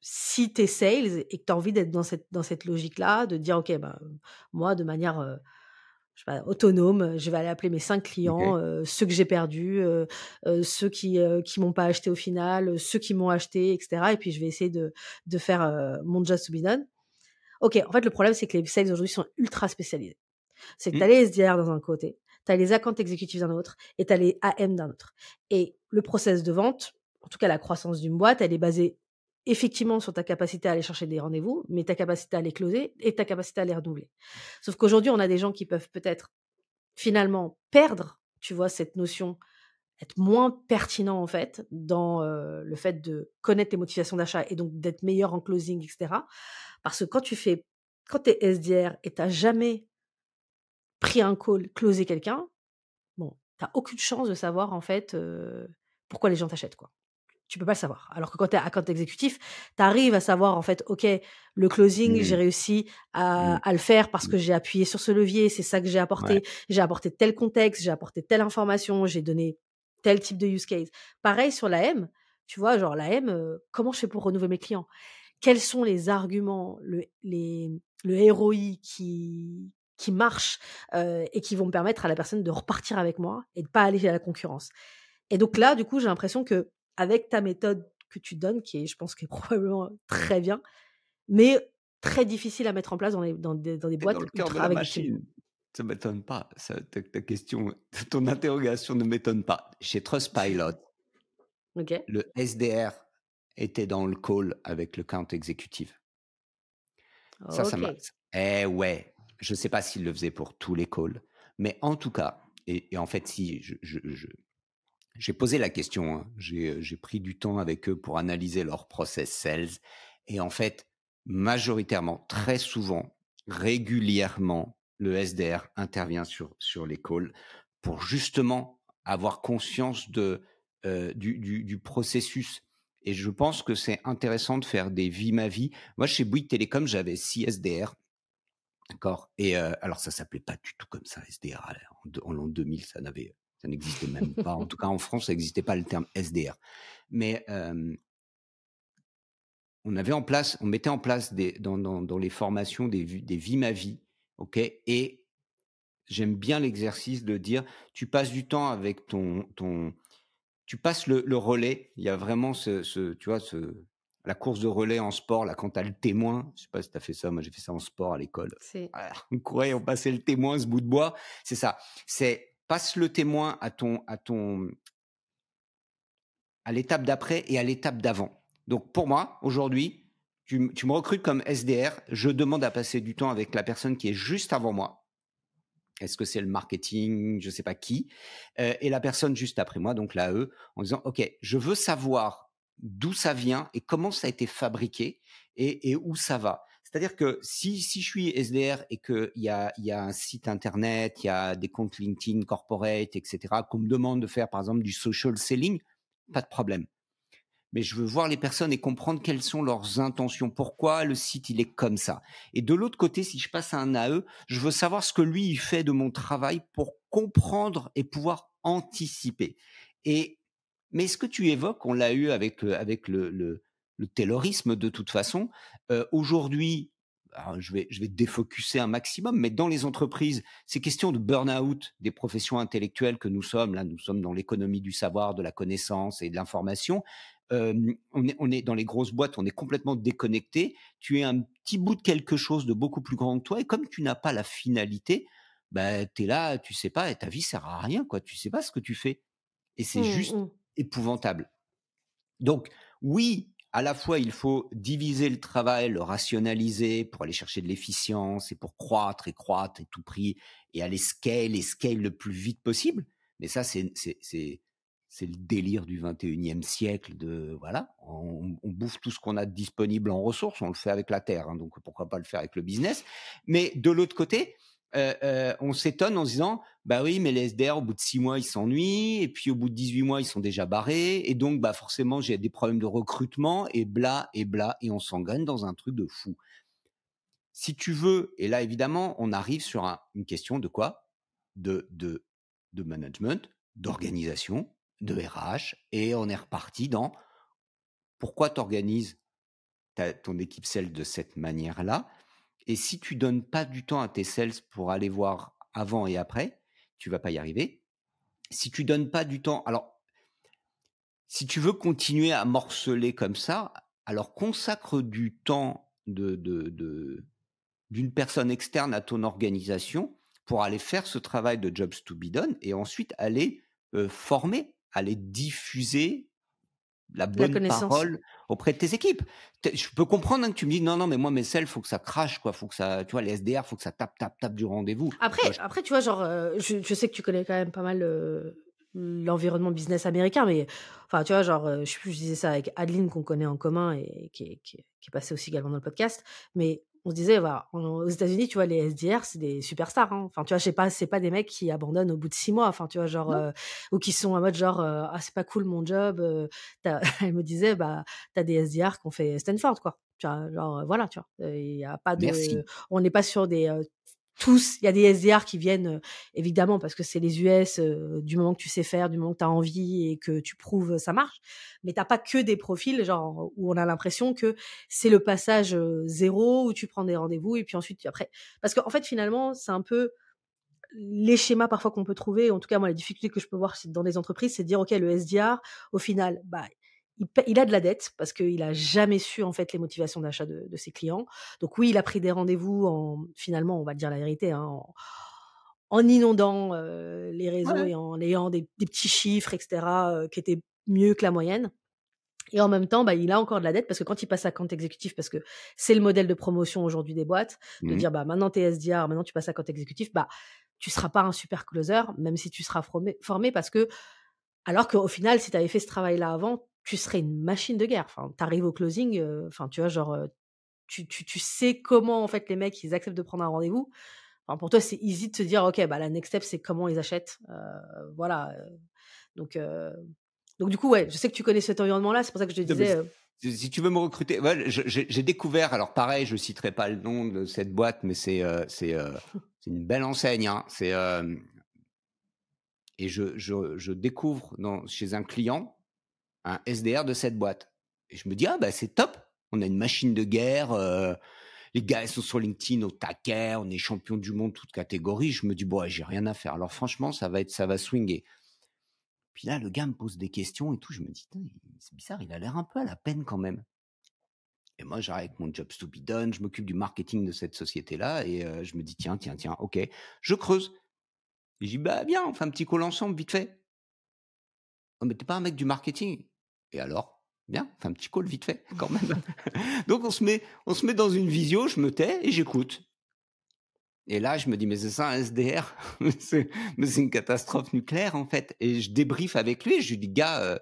si tu es sales et que tu as envie d'être dans cette, dans cette logique-là, de dire, OK, bah, moi, de manière euh, je sais pas, autonome, je vais aller appeler mes cinq clients, ceux que j'ai perdus, ceux qui qui m'ont pas acheté au final, ceux qui m'ont acheté, etc. Et puis je vais essayer de, de faire mon job to be done. Ok, en fait, le problème, c'est que les sales aujourd'hui sont ultra spécialisés. C'est que tu as mmh. les SDR dans un côté, tu as les accounts exécutifs d'un autre et tu as les AM d'un autre. Et le process de vente, en tout cas la croissance d'une boîte, elle est basée effectivement sur ta capacité à aller chercher des rendez-vous, mais ta capacité à les closer et ta capacité à les renouveler. Sauf qu'aujourd'hui, on a des gens qui peuvent peut-être finalement perdre, tu vois, cette notion, être moins pertinent en fait dans euh, le fait de connaître tes motivations d'achat et donc d'être meilleur en closing, etc. Parce que quand tu fais, quand tu es SDR et tu n'as jamais pris un call, closé quelqu'un, bon, tu n'as aucune chance de savoir en fait euh, pourquoi les gens t'achètent, quoi. Tu peux pas le savoir. Alors que quand tu es compte exécutif, tu arrives à savoir en fait, OK, le closing, j'ai mmh. réussi à, mmh. à, le faire parce mmh. que j'ai appuyé sur ce levier, c'est ça que j'ai apporté. J'ai apporté tel contexte, j'ai apporté telle information, j'ai donné tel type de use case. Pareil sur la M, tu vois, genre la M, euh, comment je fais pour renouveler mes clients? Quels sont les arguments, le, les, le ROI qui, qui marche euh, et qui vont me permettre à la personne de repartir avec moi et de pas aller à la concurrence? Et donc là, du coup, j'ai l'impression que avec ta méthode que tu donnes, qui est, je pense, qui est probablement très bien, mais très difficile à mettre en place dans, les, dans, des, dans des boîtes. Dans le cœur de la machine. Ça m'étonne pas. Ça, ta, ta, question, ton interrogation ne m'étonne pas. Chez Trustpilot, okay. le SDR était dans le call avec le compte exécutif. Ça, ça m'a. Eh ouais, je ne sais pas s'il le faisait pour tous les calls, mais en tout cas, et, en fait, si je, j'ai posé la question, hein, j'ai pris du temps avec eux pour analyser leur process sales, et en fait, majoritairement, très souvent, régulièrement, le SDR intervient sur sur pour justement avoir conscience de euh, du, du, processus et je pense que c'est intéressant de faire des vies ma vie. Moi, chez Bouygues Télécom, j'avais 6 SDR. D'accord? Et euh, alors, ça s'appelait pas du tout comme ça, SDR. En, l'an 2000, ça n'avait, ça n'existait même pas. En tout cas, en France, ça n'existait pas le terme SDR. Mais on avait en place, on mettait en place dans, dans les formations des, des vies ma vie. OK. Et j'aime bien l'exercice de dire, tu passes du temps avec ton, ton, tu passes le, relais. Il y a vraiment ce, tu vois, ce, la course de relais en sport, là, quand tu as le témoin. Je sais pas si tu as fait ça. Moi, j'ai fait ça en sport à l'école. on courait, on passait le témoin, ce bout de bois. C'est ça. C'est passe le témoin à ton, à ton, à l'étape d'après et à l'étape d'avant. Donc, pour moi, aujourd'hui, tu, me recrutes comme SDR. Je demande à passer du temps avec la personne qui est juste avant moi est-ce que c'est le marketing, je ne sais pas qui, euh, et la personne juste après moi, donc là, eux, en disant, OK, je veux savoir d'où ça vient et comment ça a été fabriqué et, où ça va. C'est-à-dire que si, si je suis SDR et qu'il y a, y a un site internet, il y a des comptes LinkedIn corporate, etc., qu'on me demande de faire par exemple du social selling, pas de problème mais je veux voir les personnes et comprendre quelles sont leurs intentions, pourquoi le site il est comme ça? Et de l'autre côté, si je passe à un AE, je veux savoir ce que lui fait de mon travail pour comprendre et pouvoir anticiper. Et mais ce que tu évoques, on l'a eu avec avec le, le, le taylorisme de toute façon. Euh, Aujourd'hui, je vais, je vais défocuser un maximum, mais dans les entreprises, ces questions de burn-out des professions intellectuelles que nous sommes, là, nous sommes dans l'économie du savoir, de la connaissance et de l'information, on, est, on est dans les grosses boîtes, on est complètement déconnecté. Tu es un petit bout de quelque chose de beaucoup plus grand que toi, et comme tu n'as pas la finalité, bah, tu es là, tu sais pas, et ta vie sert à rien, quoi. Tu sais pas ce que tu fais. Et c'est mmh, juste mmh. épouvantable. Donc, oui, à la fois, il faut diviser le travail, le rationaliser pour aller chercher de l'efficience et pour croître et croître et tout prix et aller scale et scale le plus vite possible. Mais ça, c'est c'est le délire du 21e siècle de voilà, on, bouffe tout ce qu'on a disponible en ressources, on le fait avec la terre, hein, donc pourquoi pas le faire avec le business. Mais de l'autre côté, on s'étonne en se disant, bah oui, mais les SDR, au bout de six mois, ils s'ennuient, et puis au bout de 18 mois, ils sont déjà barrés, et donc, bah forcément, j'ai des problèmes de recrutement, et bla, et bla, et on s'engraine dans un truc de fou. Si tu veux, et là, évidemment, on arrive sur une question de quoi? De, de, de management, d'organisation, de RH, et on est reparti dans pourquoi tu organises ton équipe sales de cette manière-là. Et si tu donnes pas du temps à tes sales pour aller voir avant et après, tu vas pas y arriver. Si tu donnes pas du temps, alors si tu veux continuer à morceler comme ça, alors consacre du temps de, de, d'une personne externe à ton organisation pour aller faire ce travail de jobs to be done et ensuite aller euh, former, aller diffuser la bonne parole auprès de tes équipes. Je peux comprendre hein, que tu me dis non non mais moi mes selles faut que ça crache quoi, faut que ça tu vois les SDR faut que ça tape tape tape du rendez-vous. Après après tu vois genre euh, je, sais que tu connais quand même pas mal euh, l'environnement business américain mais enfin tu vois genre euh, je, je disais ça avec Adeline qu'on connaît en commun et qui est, qui, qui est passée aussi également dans le podcast mais on se disait, voilà, aux États-Unis, tu vois, les SDR, c'est des superstars. Hein. Enfin, tu vois, je sais pas, c'est pas des mecs qui abandonnent au bout de six mois. Enfin, tu vois, genre, euh, ou qui sont en mode genre, euh, ah, c'est pas cool mon job. Euh, elle me disait, bah, t'as des SDR qui ont fait Stanford, quoi. Tu vois, genre, voilà, tu vois. Il y a pas de, on n'est pas sur des tous, il y a des SDR qui viennent euh, évidemment parce que c'est les US euh, du moment que tu sais faire, du moment que tu as envie et que tu prouves ça marche, mais t'as pas que des profils genre où on a l'impression que c'est le passage euh, zéro où tu prends des rendez-vous et puis ensuite après. Parce qu'en fait finalement, c'est un peu les schémas parfois qu'on peut trouver, en tout cas moi la difficulté que je peux voir dans les entreprises, c'est de dire OK, le SDR au final, bah il, a de la dette parce qu'il a jamais su en fait les motivations d'achat de, ses clients. Donc oui, il a pris des rendez-vous en finalement, on va dire la vérité, hein, en, inondant euh, les réseaux et en ayant des, petits chiffres, etc., euh, qui étaient mieux que la moyenne. Et en même temps, bah, il a encore de la dette parce que quand il passe à compte exécutif, parce que c'est le modèle de promotion aujourd'hui des boîtes, de mmh dire bah maintenant t'es SDR, maintenant tu passes à compte exécutif, bah tu seras pas un super closer, même si tu seras formé, formé parce que alors qu'au final, si tu avais fait ce travail-là avant, tu serais une machine de guerre. Enfin, t'arrives au closing, enfin, tu vois, genre, tu, tu, tu, sais comment, en fait, les mecs, ils acceptent de prendre un rendez-vous. Enfin, pour toi, c'est easy de se dire, OK, bah, la next step, c'est comment ils achètent. voilà. Donc, donc, du coup, ouais, je sais que tu connais cet environnement-là, c'est pour ça que je te disais. Si tu veux me recruter, ouais, j'ai découvert, alors pareil, je citerai pas le nom de cette boîte, mais c'est c'est une belle enseigne. Hein, c'est et je, je, je, découvre dans, chez un client un SDR de cette boîte. Et je me dis, ah bah c'est top, on a une machine de guerre, euh, les gars sont sur LinkedIn au taquet, on est champion du monde toute catégorie. Je me dis, bon, j'ai rien à faire. Alors franchement, ça va être, ça va swinger. Puis là, le gars me pose des questions et tout. Je me dis, c'est bizarre, il a l'air un peu à la peine quand même. Et moi, j'arrête mon job to be done, je m'occupe du marketing de cette société-là et euh, je me dis, tiens, tiens, tiens, ok, je creuse. Et je dis, bah viens, on fait un petit call ensemble, vite fait. Oh, mais t'es pas un mec du marketing. Et alors? Bien, un petit call vite fait, quand même. Donc on se met, on se met dans une visio, je me tais et j'écoute. Et là, je me dis, mais c'est ça un SDR Mais c'est une catastrophe nucléaire, en fait. Et je débriefe avec lui, je lui dis, gars, euh,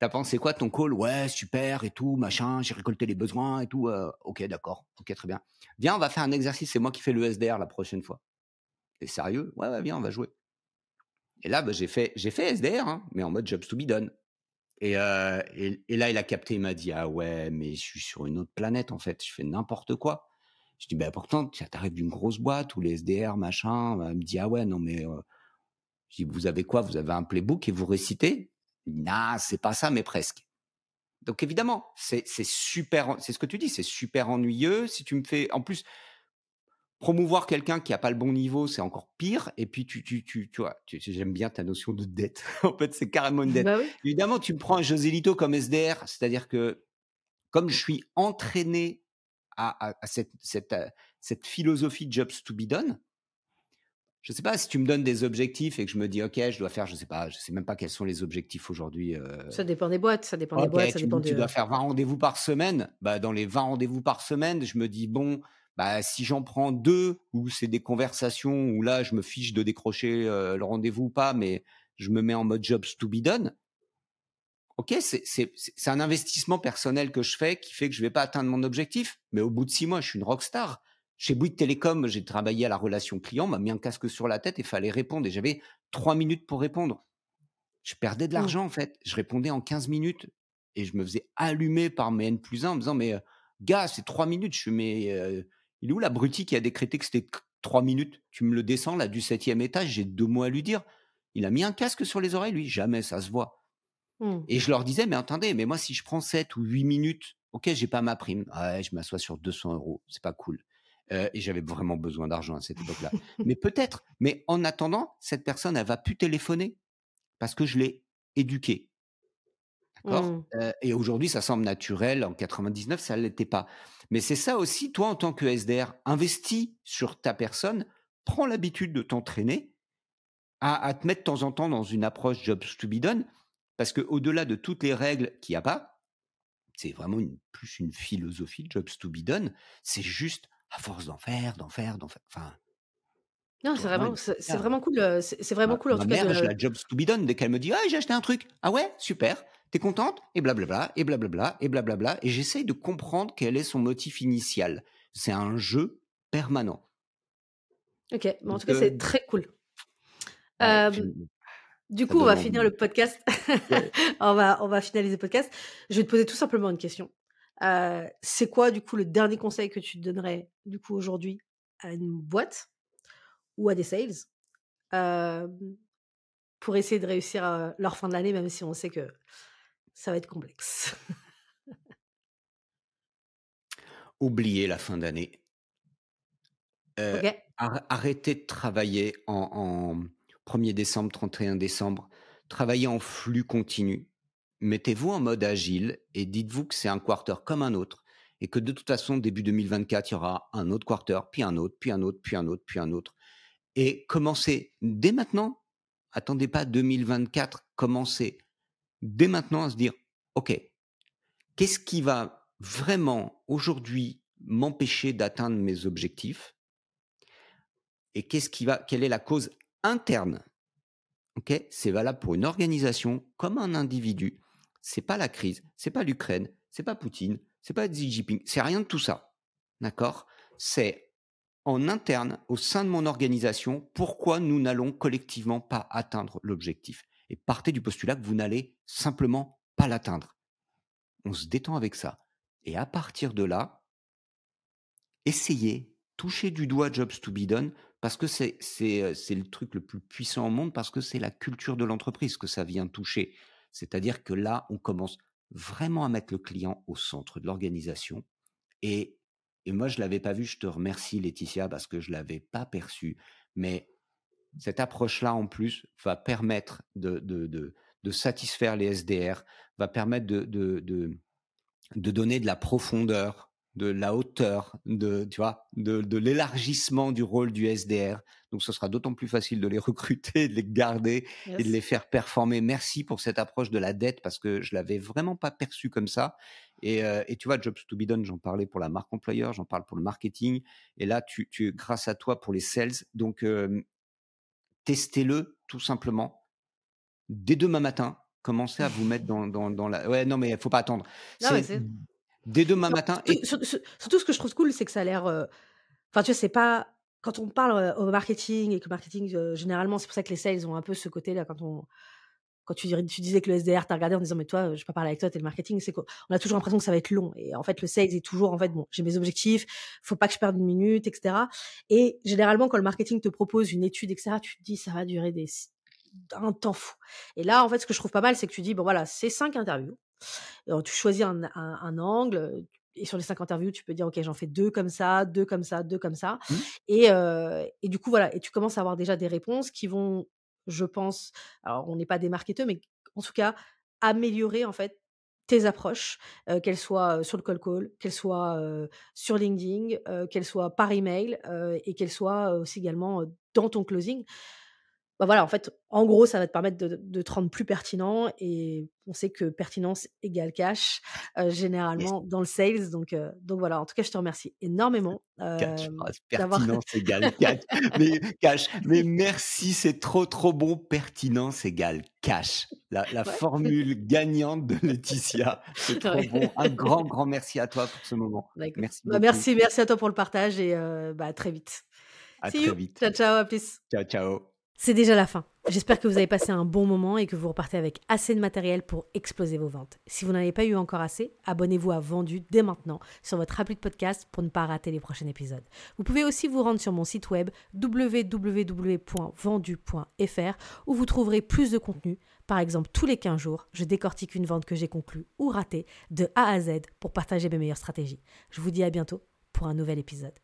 t'as pensé quoi ton call? Ouais, super et tout, machin, j'ai récolté les besoins et tout. Euh, ok, d'accord, ok, très bien. Viens, on va faire un exercice, c'est moi qui fais le SDR la prochaine fois. T'es sérieux? Ouais, ouais, viens, on va jouer. Et là, bah, j'ai fait, fait SDR, hein, mais en mode jobs to be done. Et, là, il a capté, il m'a dit Ah ouais, mais je suis sur une autre planète en fait, je fais n'importe quoi. Je dis Ben pourtant, tu arrives d'une grosse boîte ou les SDR, machin. Il me dit Ah ouais, non, mais je dis Vous avez quoi? Vous avez un playbook et vous récitez? Non, c'est pas ça, mais presque. Donc évidemment, c'est super, c'est ce que tu dis, c'est super ennuyeux. Si tu me fais, en plus, promouvoir quelqu'un qui a pas le bon niveau, c'est encore pire. Et puis, tu, tu, tu, tu vois, j'aime bien ta notion de dette. en fait, c'est carrément une dette. Bah Évidemment, tu me prends un Joselito comme SDR, c'est-à-dire que comme je suis entraîné à, cette, cette, euh, cette, philosophie jobs to be done, je sais pas si tu me donnes des objectifs et que je me dis ok je dois faire je sais pas je sais même pas quels sont les objectifs aujourd'hui euh. ça dépend des boîtes ça dépend des boîtes ça tu, dépend tu dois faire 20 rendez-vous par semaine bah dans les 20 rendez-vous par semaine je me dis bon bah, si j'en prends deux où c'est des conversations où là je me fiche de décrocher euh, le rendez-vous ou pas, mais je me mets en mode jobs to be done. Ok, c'est un investissement personnel que je fais qui fait que je vais pas atteindre mon objectif, mais au bout de six mois, je suis une rockstar. Chez Bouygues Télécom, j'ai travaillé à la relation client, m'a mis un casque sur la tête et fallait répondre. Et j'avais trois minutes pour répondre. Je perdais de Mmh. l'argent, en fait. Je répondais en 15 minutes et je me faisais allumer par mes N plus 1 en me disant, mais gars, c'est trois minutes. Je suis, mais euh, il est où l'abruti qui a décrété que c'était trois minutes? Tu me le descends là du septième étage, j'ai deux mots à lui dire. Il a mis un casque sur les oreilles, lui? Jamais, ça se voit. Mmh. Et je leur disais, mais attendez, mais moi, si je prends 7 ou 8 minutes, ok, j'ai pas ma prime. Ouais, je m'assois sur 200 euros. C'est pas cool. Euh, et j'avais vraiment besoin d'argent à cette époque-là. mais peut-être. Mais en attendant, cette personne, elle va plus téléphoner parce que je l'ai éduquée. D'accord? Mmh. euh, Et aujourd'hui, ça semble naturel. En 99, ça ne l'était pas. Mais c'est ça aussi, toi, en tant que SDR, investis sur ta personne, prends l'habitude de t'entraîner à, à, te mettre de temps en temps dans une approche jobs to be done, parce qu'au-delà de toutes les règles qu'il n'y a pas, c'est vraiment une, plus une philosophie jobs to be done. C'est juste à force d'en faire, d'en faire, d'en faire. Enfin, non, c'est vraiment, c'est vraiment cool. C'est vraiment ma, cool en ma tout mère, cas. De... je la jobs to be done dès qu'elle me dit ah j'ai acheté un truc. Ah ouais, super. T'es contente? Et blablabla, et blablabla, et blablabla. Et j'essaye de comprendre quel est son motif initial. C'est un jeu permanent. Ok, mais en tout cas, c'est très cool. Euh, du coup, on va finir le podcast. On, va, on va finaliser le podcast. Je vais te poser tout simplement une question. Euh, c'est quoi, du coup, le dernier conseil que tu donnerais, du coup, aujourd'hui à une boîte ou à des sales euh, pour essayer de réussir euh, leur fin de l'année, même si on sait que ça va être complexe Oubliez la fin d'année. Euh, arrêtez de travailler en, en 1er décembre, 31 décembre. Travaillez en flux continu. Mettez-vous en mode agile et dites-vous que c'est un quarter comme un autre et que de toute façon, début 2024, il y aura un autre quarter, puis un autre, puis un autre, puis un autre, puis un autre. Et commencez dès maintenant. Attendez pas 2024. Commencez dès maintenant à se dire, OK, qu'est-ce qui va vraiment aujourd'hui m'empêcher d'atteindre mes objectifs et qu'est-ce qui va, quelle est la cause interne Ok, c'est valable pour une organisation comme un individu. C'est pas la crise, c'est pas l'Ukraine, c'est pas Poutine, c'est pas Xi Jinping, c'est rien de tout ça. D'accord? C'est en interne, au sein de mon organisation, pourquoi nous n'allons collectivement pas atteindre l'objectif. Et partez du postulat que vous n'allez simplement pas l'atteindre. On se détend avec ça. Et à partir de là, essayez, touchez du doigt Jobs to be done, parce que c'est, c'est, c'est le truc le plus puissant au monde, parce que c'est la culture de l'entreprise que ça vient toucher. C'est-à-dire que là, on commence vraiment à mettre le client au centre de l'organisation. Et, et moi, je l'avais pas vu, je te remercie Laetitia, parce que je l'avais pas perçu. Mais cette approche-là, en plus, va permettre de, de, de, de satisfaire les SDR, va permettre de, de, de, de donner de la profondeur, de la hauteur, de, tu vois, de, de l'élargissement du rôle du SDR. Donc, ce sera d'autant plus facile de les recruter, de les garder Yes. et de les faire performer. Merci pour cette approche de la dette parce que je l'avais vraiment pas perçu comme ça. Et, euh, et tu vois, Jobs to be done, j'en parlais pour la marque employeur, j'en parle pour le marketing. Et là, tu, tu, grâce à toi pour les sales. Donc, euh, testez-le tout simplement. Dès demain matin, commencez à vous mettre dans, dans, dans la. Ouais, non, mais il faut pas attendre. Non, dès demain Non, matin. Et surtout, ce que je trouve cool, c'est que ça a l'air. euh, Enfin, tu vois, c'est pas. Quand on parle euh, au marketing et que le marketing, euh, généralement, c'est pour ça que les sales ont un peu ce côté-là. Quand, on... quand tu, disais que le SDR t'a regardé en disant, mais toi, euh, je peux pas parler avec toi, t'es le marketing, c'est qu'on a toujours l'impression que ça va être long. Et en fait, le sales est toujours, en fait, bon, j'ai mes objectifs, faut pas que je perde une minute, etc. Et généralement, quand le marketing te propose une étude, etc., tu te dis, ça va durer des un temps fou. Et là, en fait, ce que je trouve pas mal, c'est que tu dis, bon voilà, c'est cinq interviews. Alors, tu choisis un, un- un angle. Et sur les cinq interviews, tu peux dire, OK, j'en fais deux comme ça, deux comme ça, deux comme ça. Mmh. Et, euh, et du coup, voilà. Et tu commences à avoir déjà des réponses qui vont, je pense, alors on n'est pas des marketeurs, mais en tout cas, améliorer, en fait, tes approches, qu'elles soient sur le call call, qu'elles soient sur LinkedIn, qu'elles soient par email et qu'elles soient aussi également dans ton closing. Bah voilà, en fait, en gros, ça va te permettre de, de te rendre plus pertinent et on sait que pertinence égale cash, euh, généralement dans le sales. Donc, euh, donc voilà, en tout cas, je te remercie énormément. Cash, euh, pertinence égale cash. mais, cash. Mais merci, c'est trop, trop bon. Pertinence égale cash. La, la formule gagnante de Laetitia. C'est trop bon. Un grand, grand merci à toi pour ce moment. Merci, bah, merci, merci à toi pour le partage et bah, à très vite. À très vite. Ciao, ciao, à plus. Ciao, ciao. C'est déjà la fin. J'espère que vous avez passé un bon moment et que vous repartez avec assez de matériel pour exploser vos ventes. Si vous n'en avez pas eu encore assez, abonnez-vous à Vendu dès maintenant sur votre appli de podcast pour ne pas rater les prochains épisodes. Vous pouvez aussi vous rendre sur mon site web www.vendu.fr où vous trouverez plus de contenu. Par exemple, tous les 15 jours, je décortique une vente que j'ai conclue ou ratée de A à Z pour partager mes meilleures stratégies. Je vous dis à bientôt pour un nouvel épisode.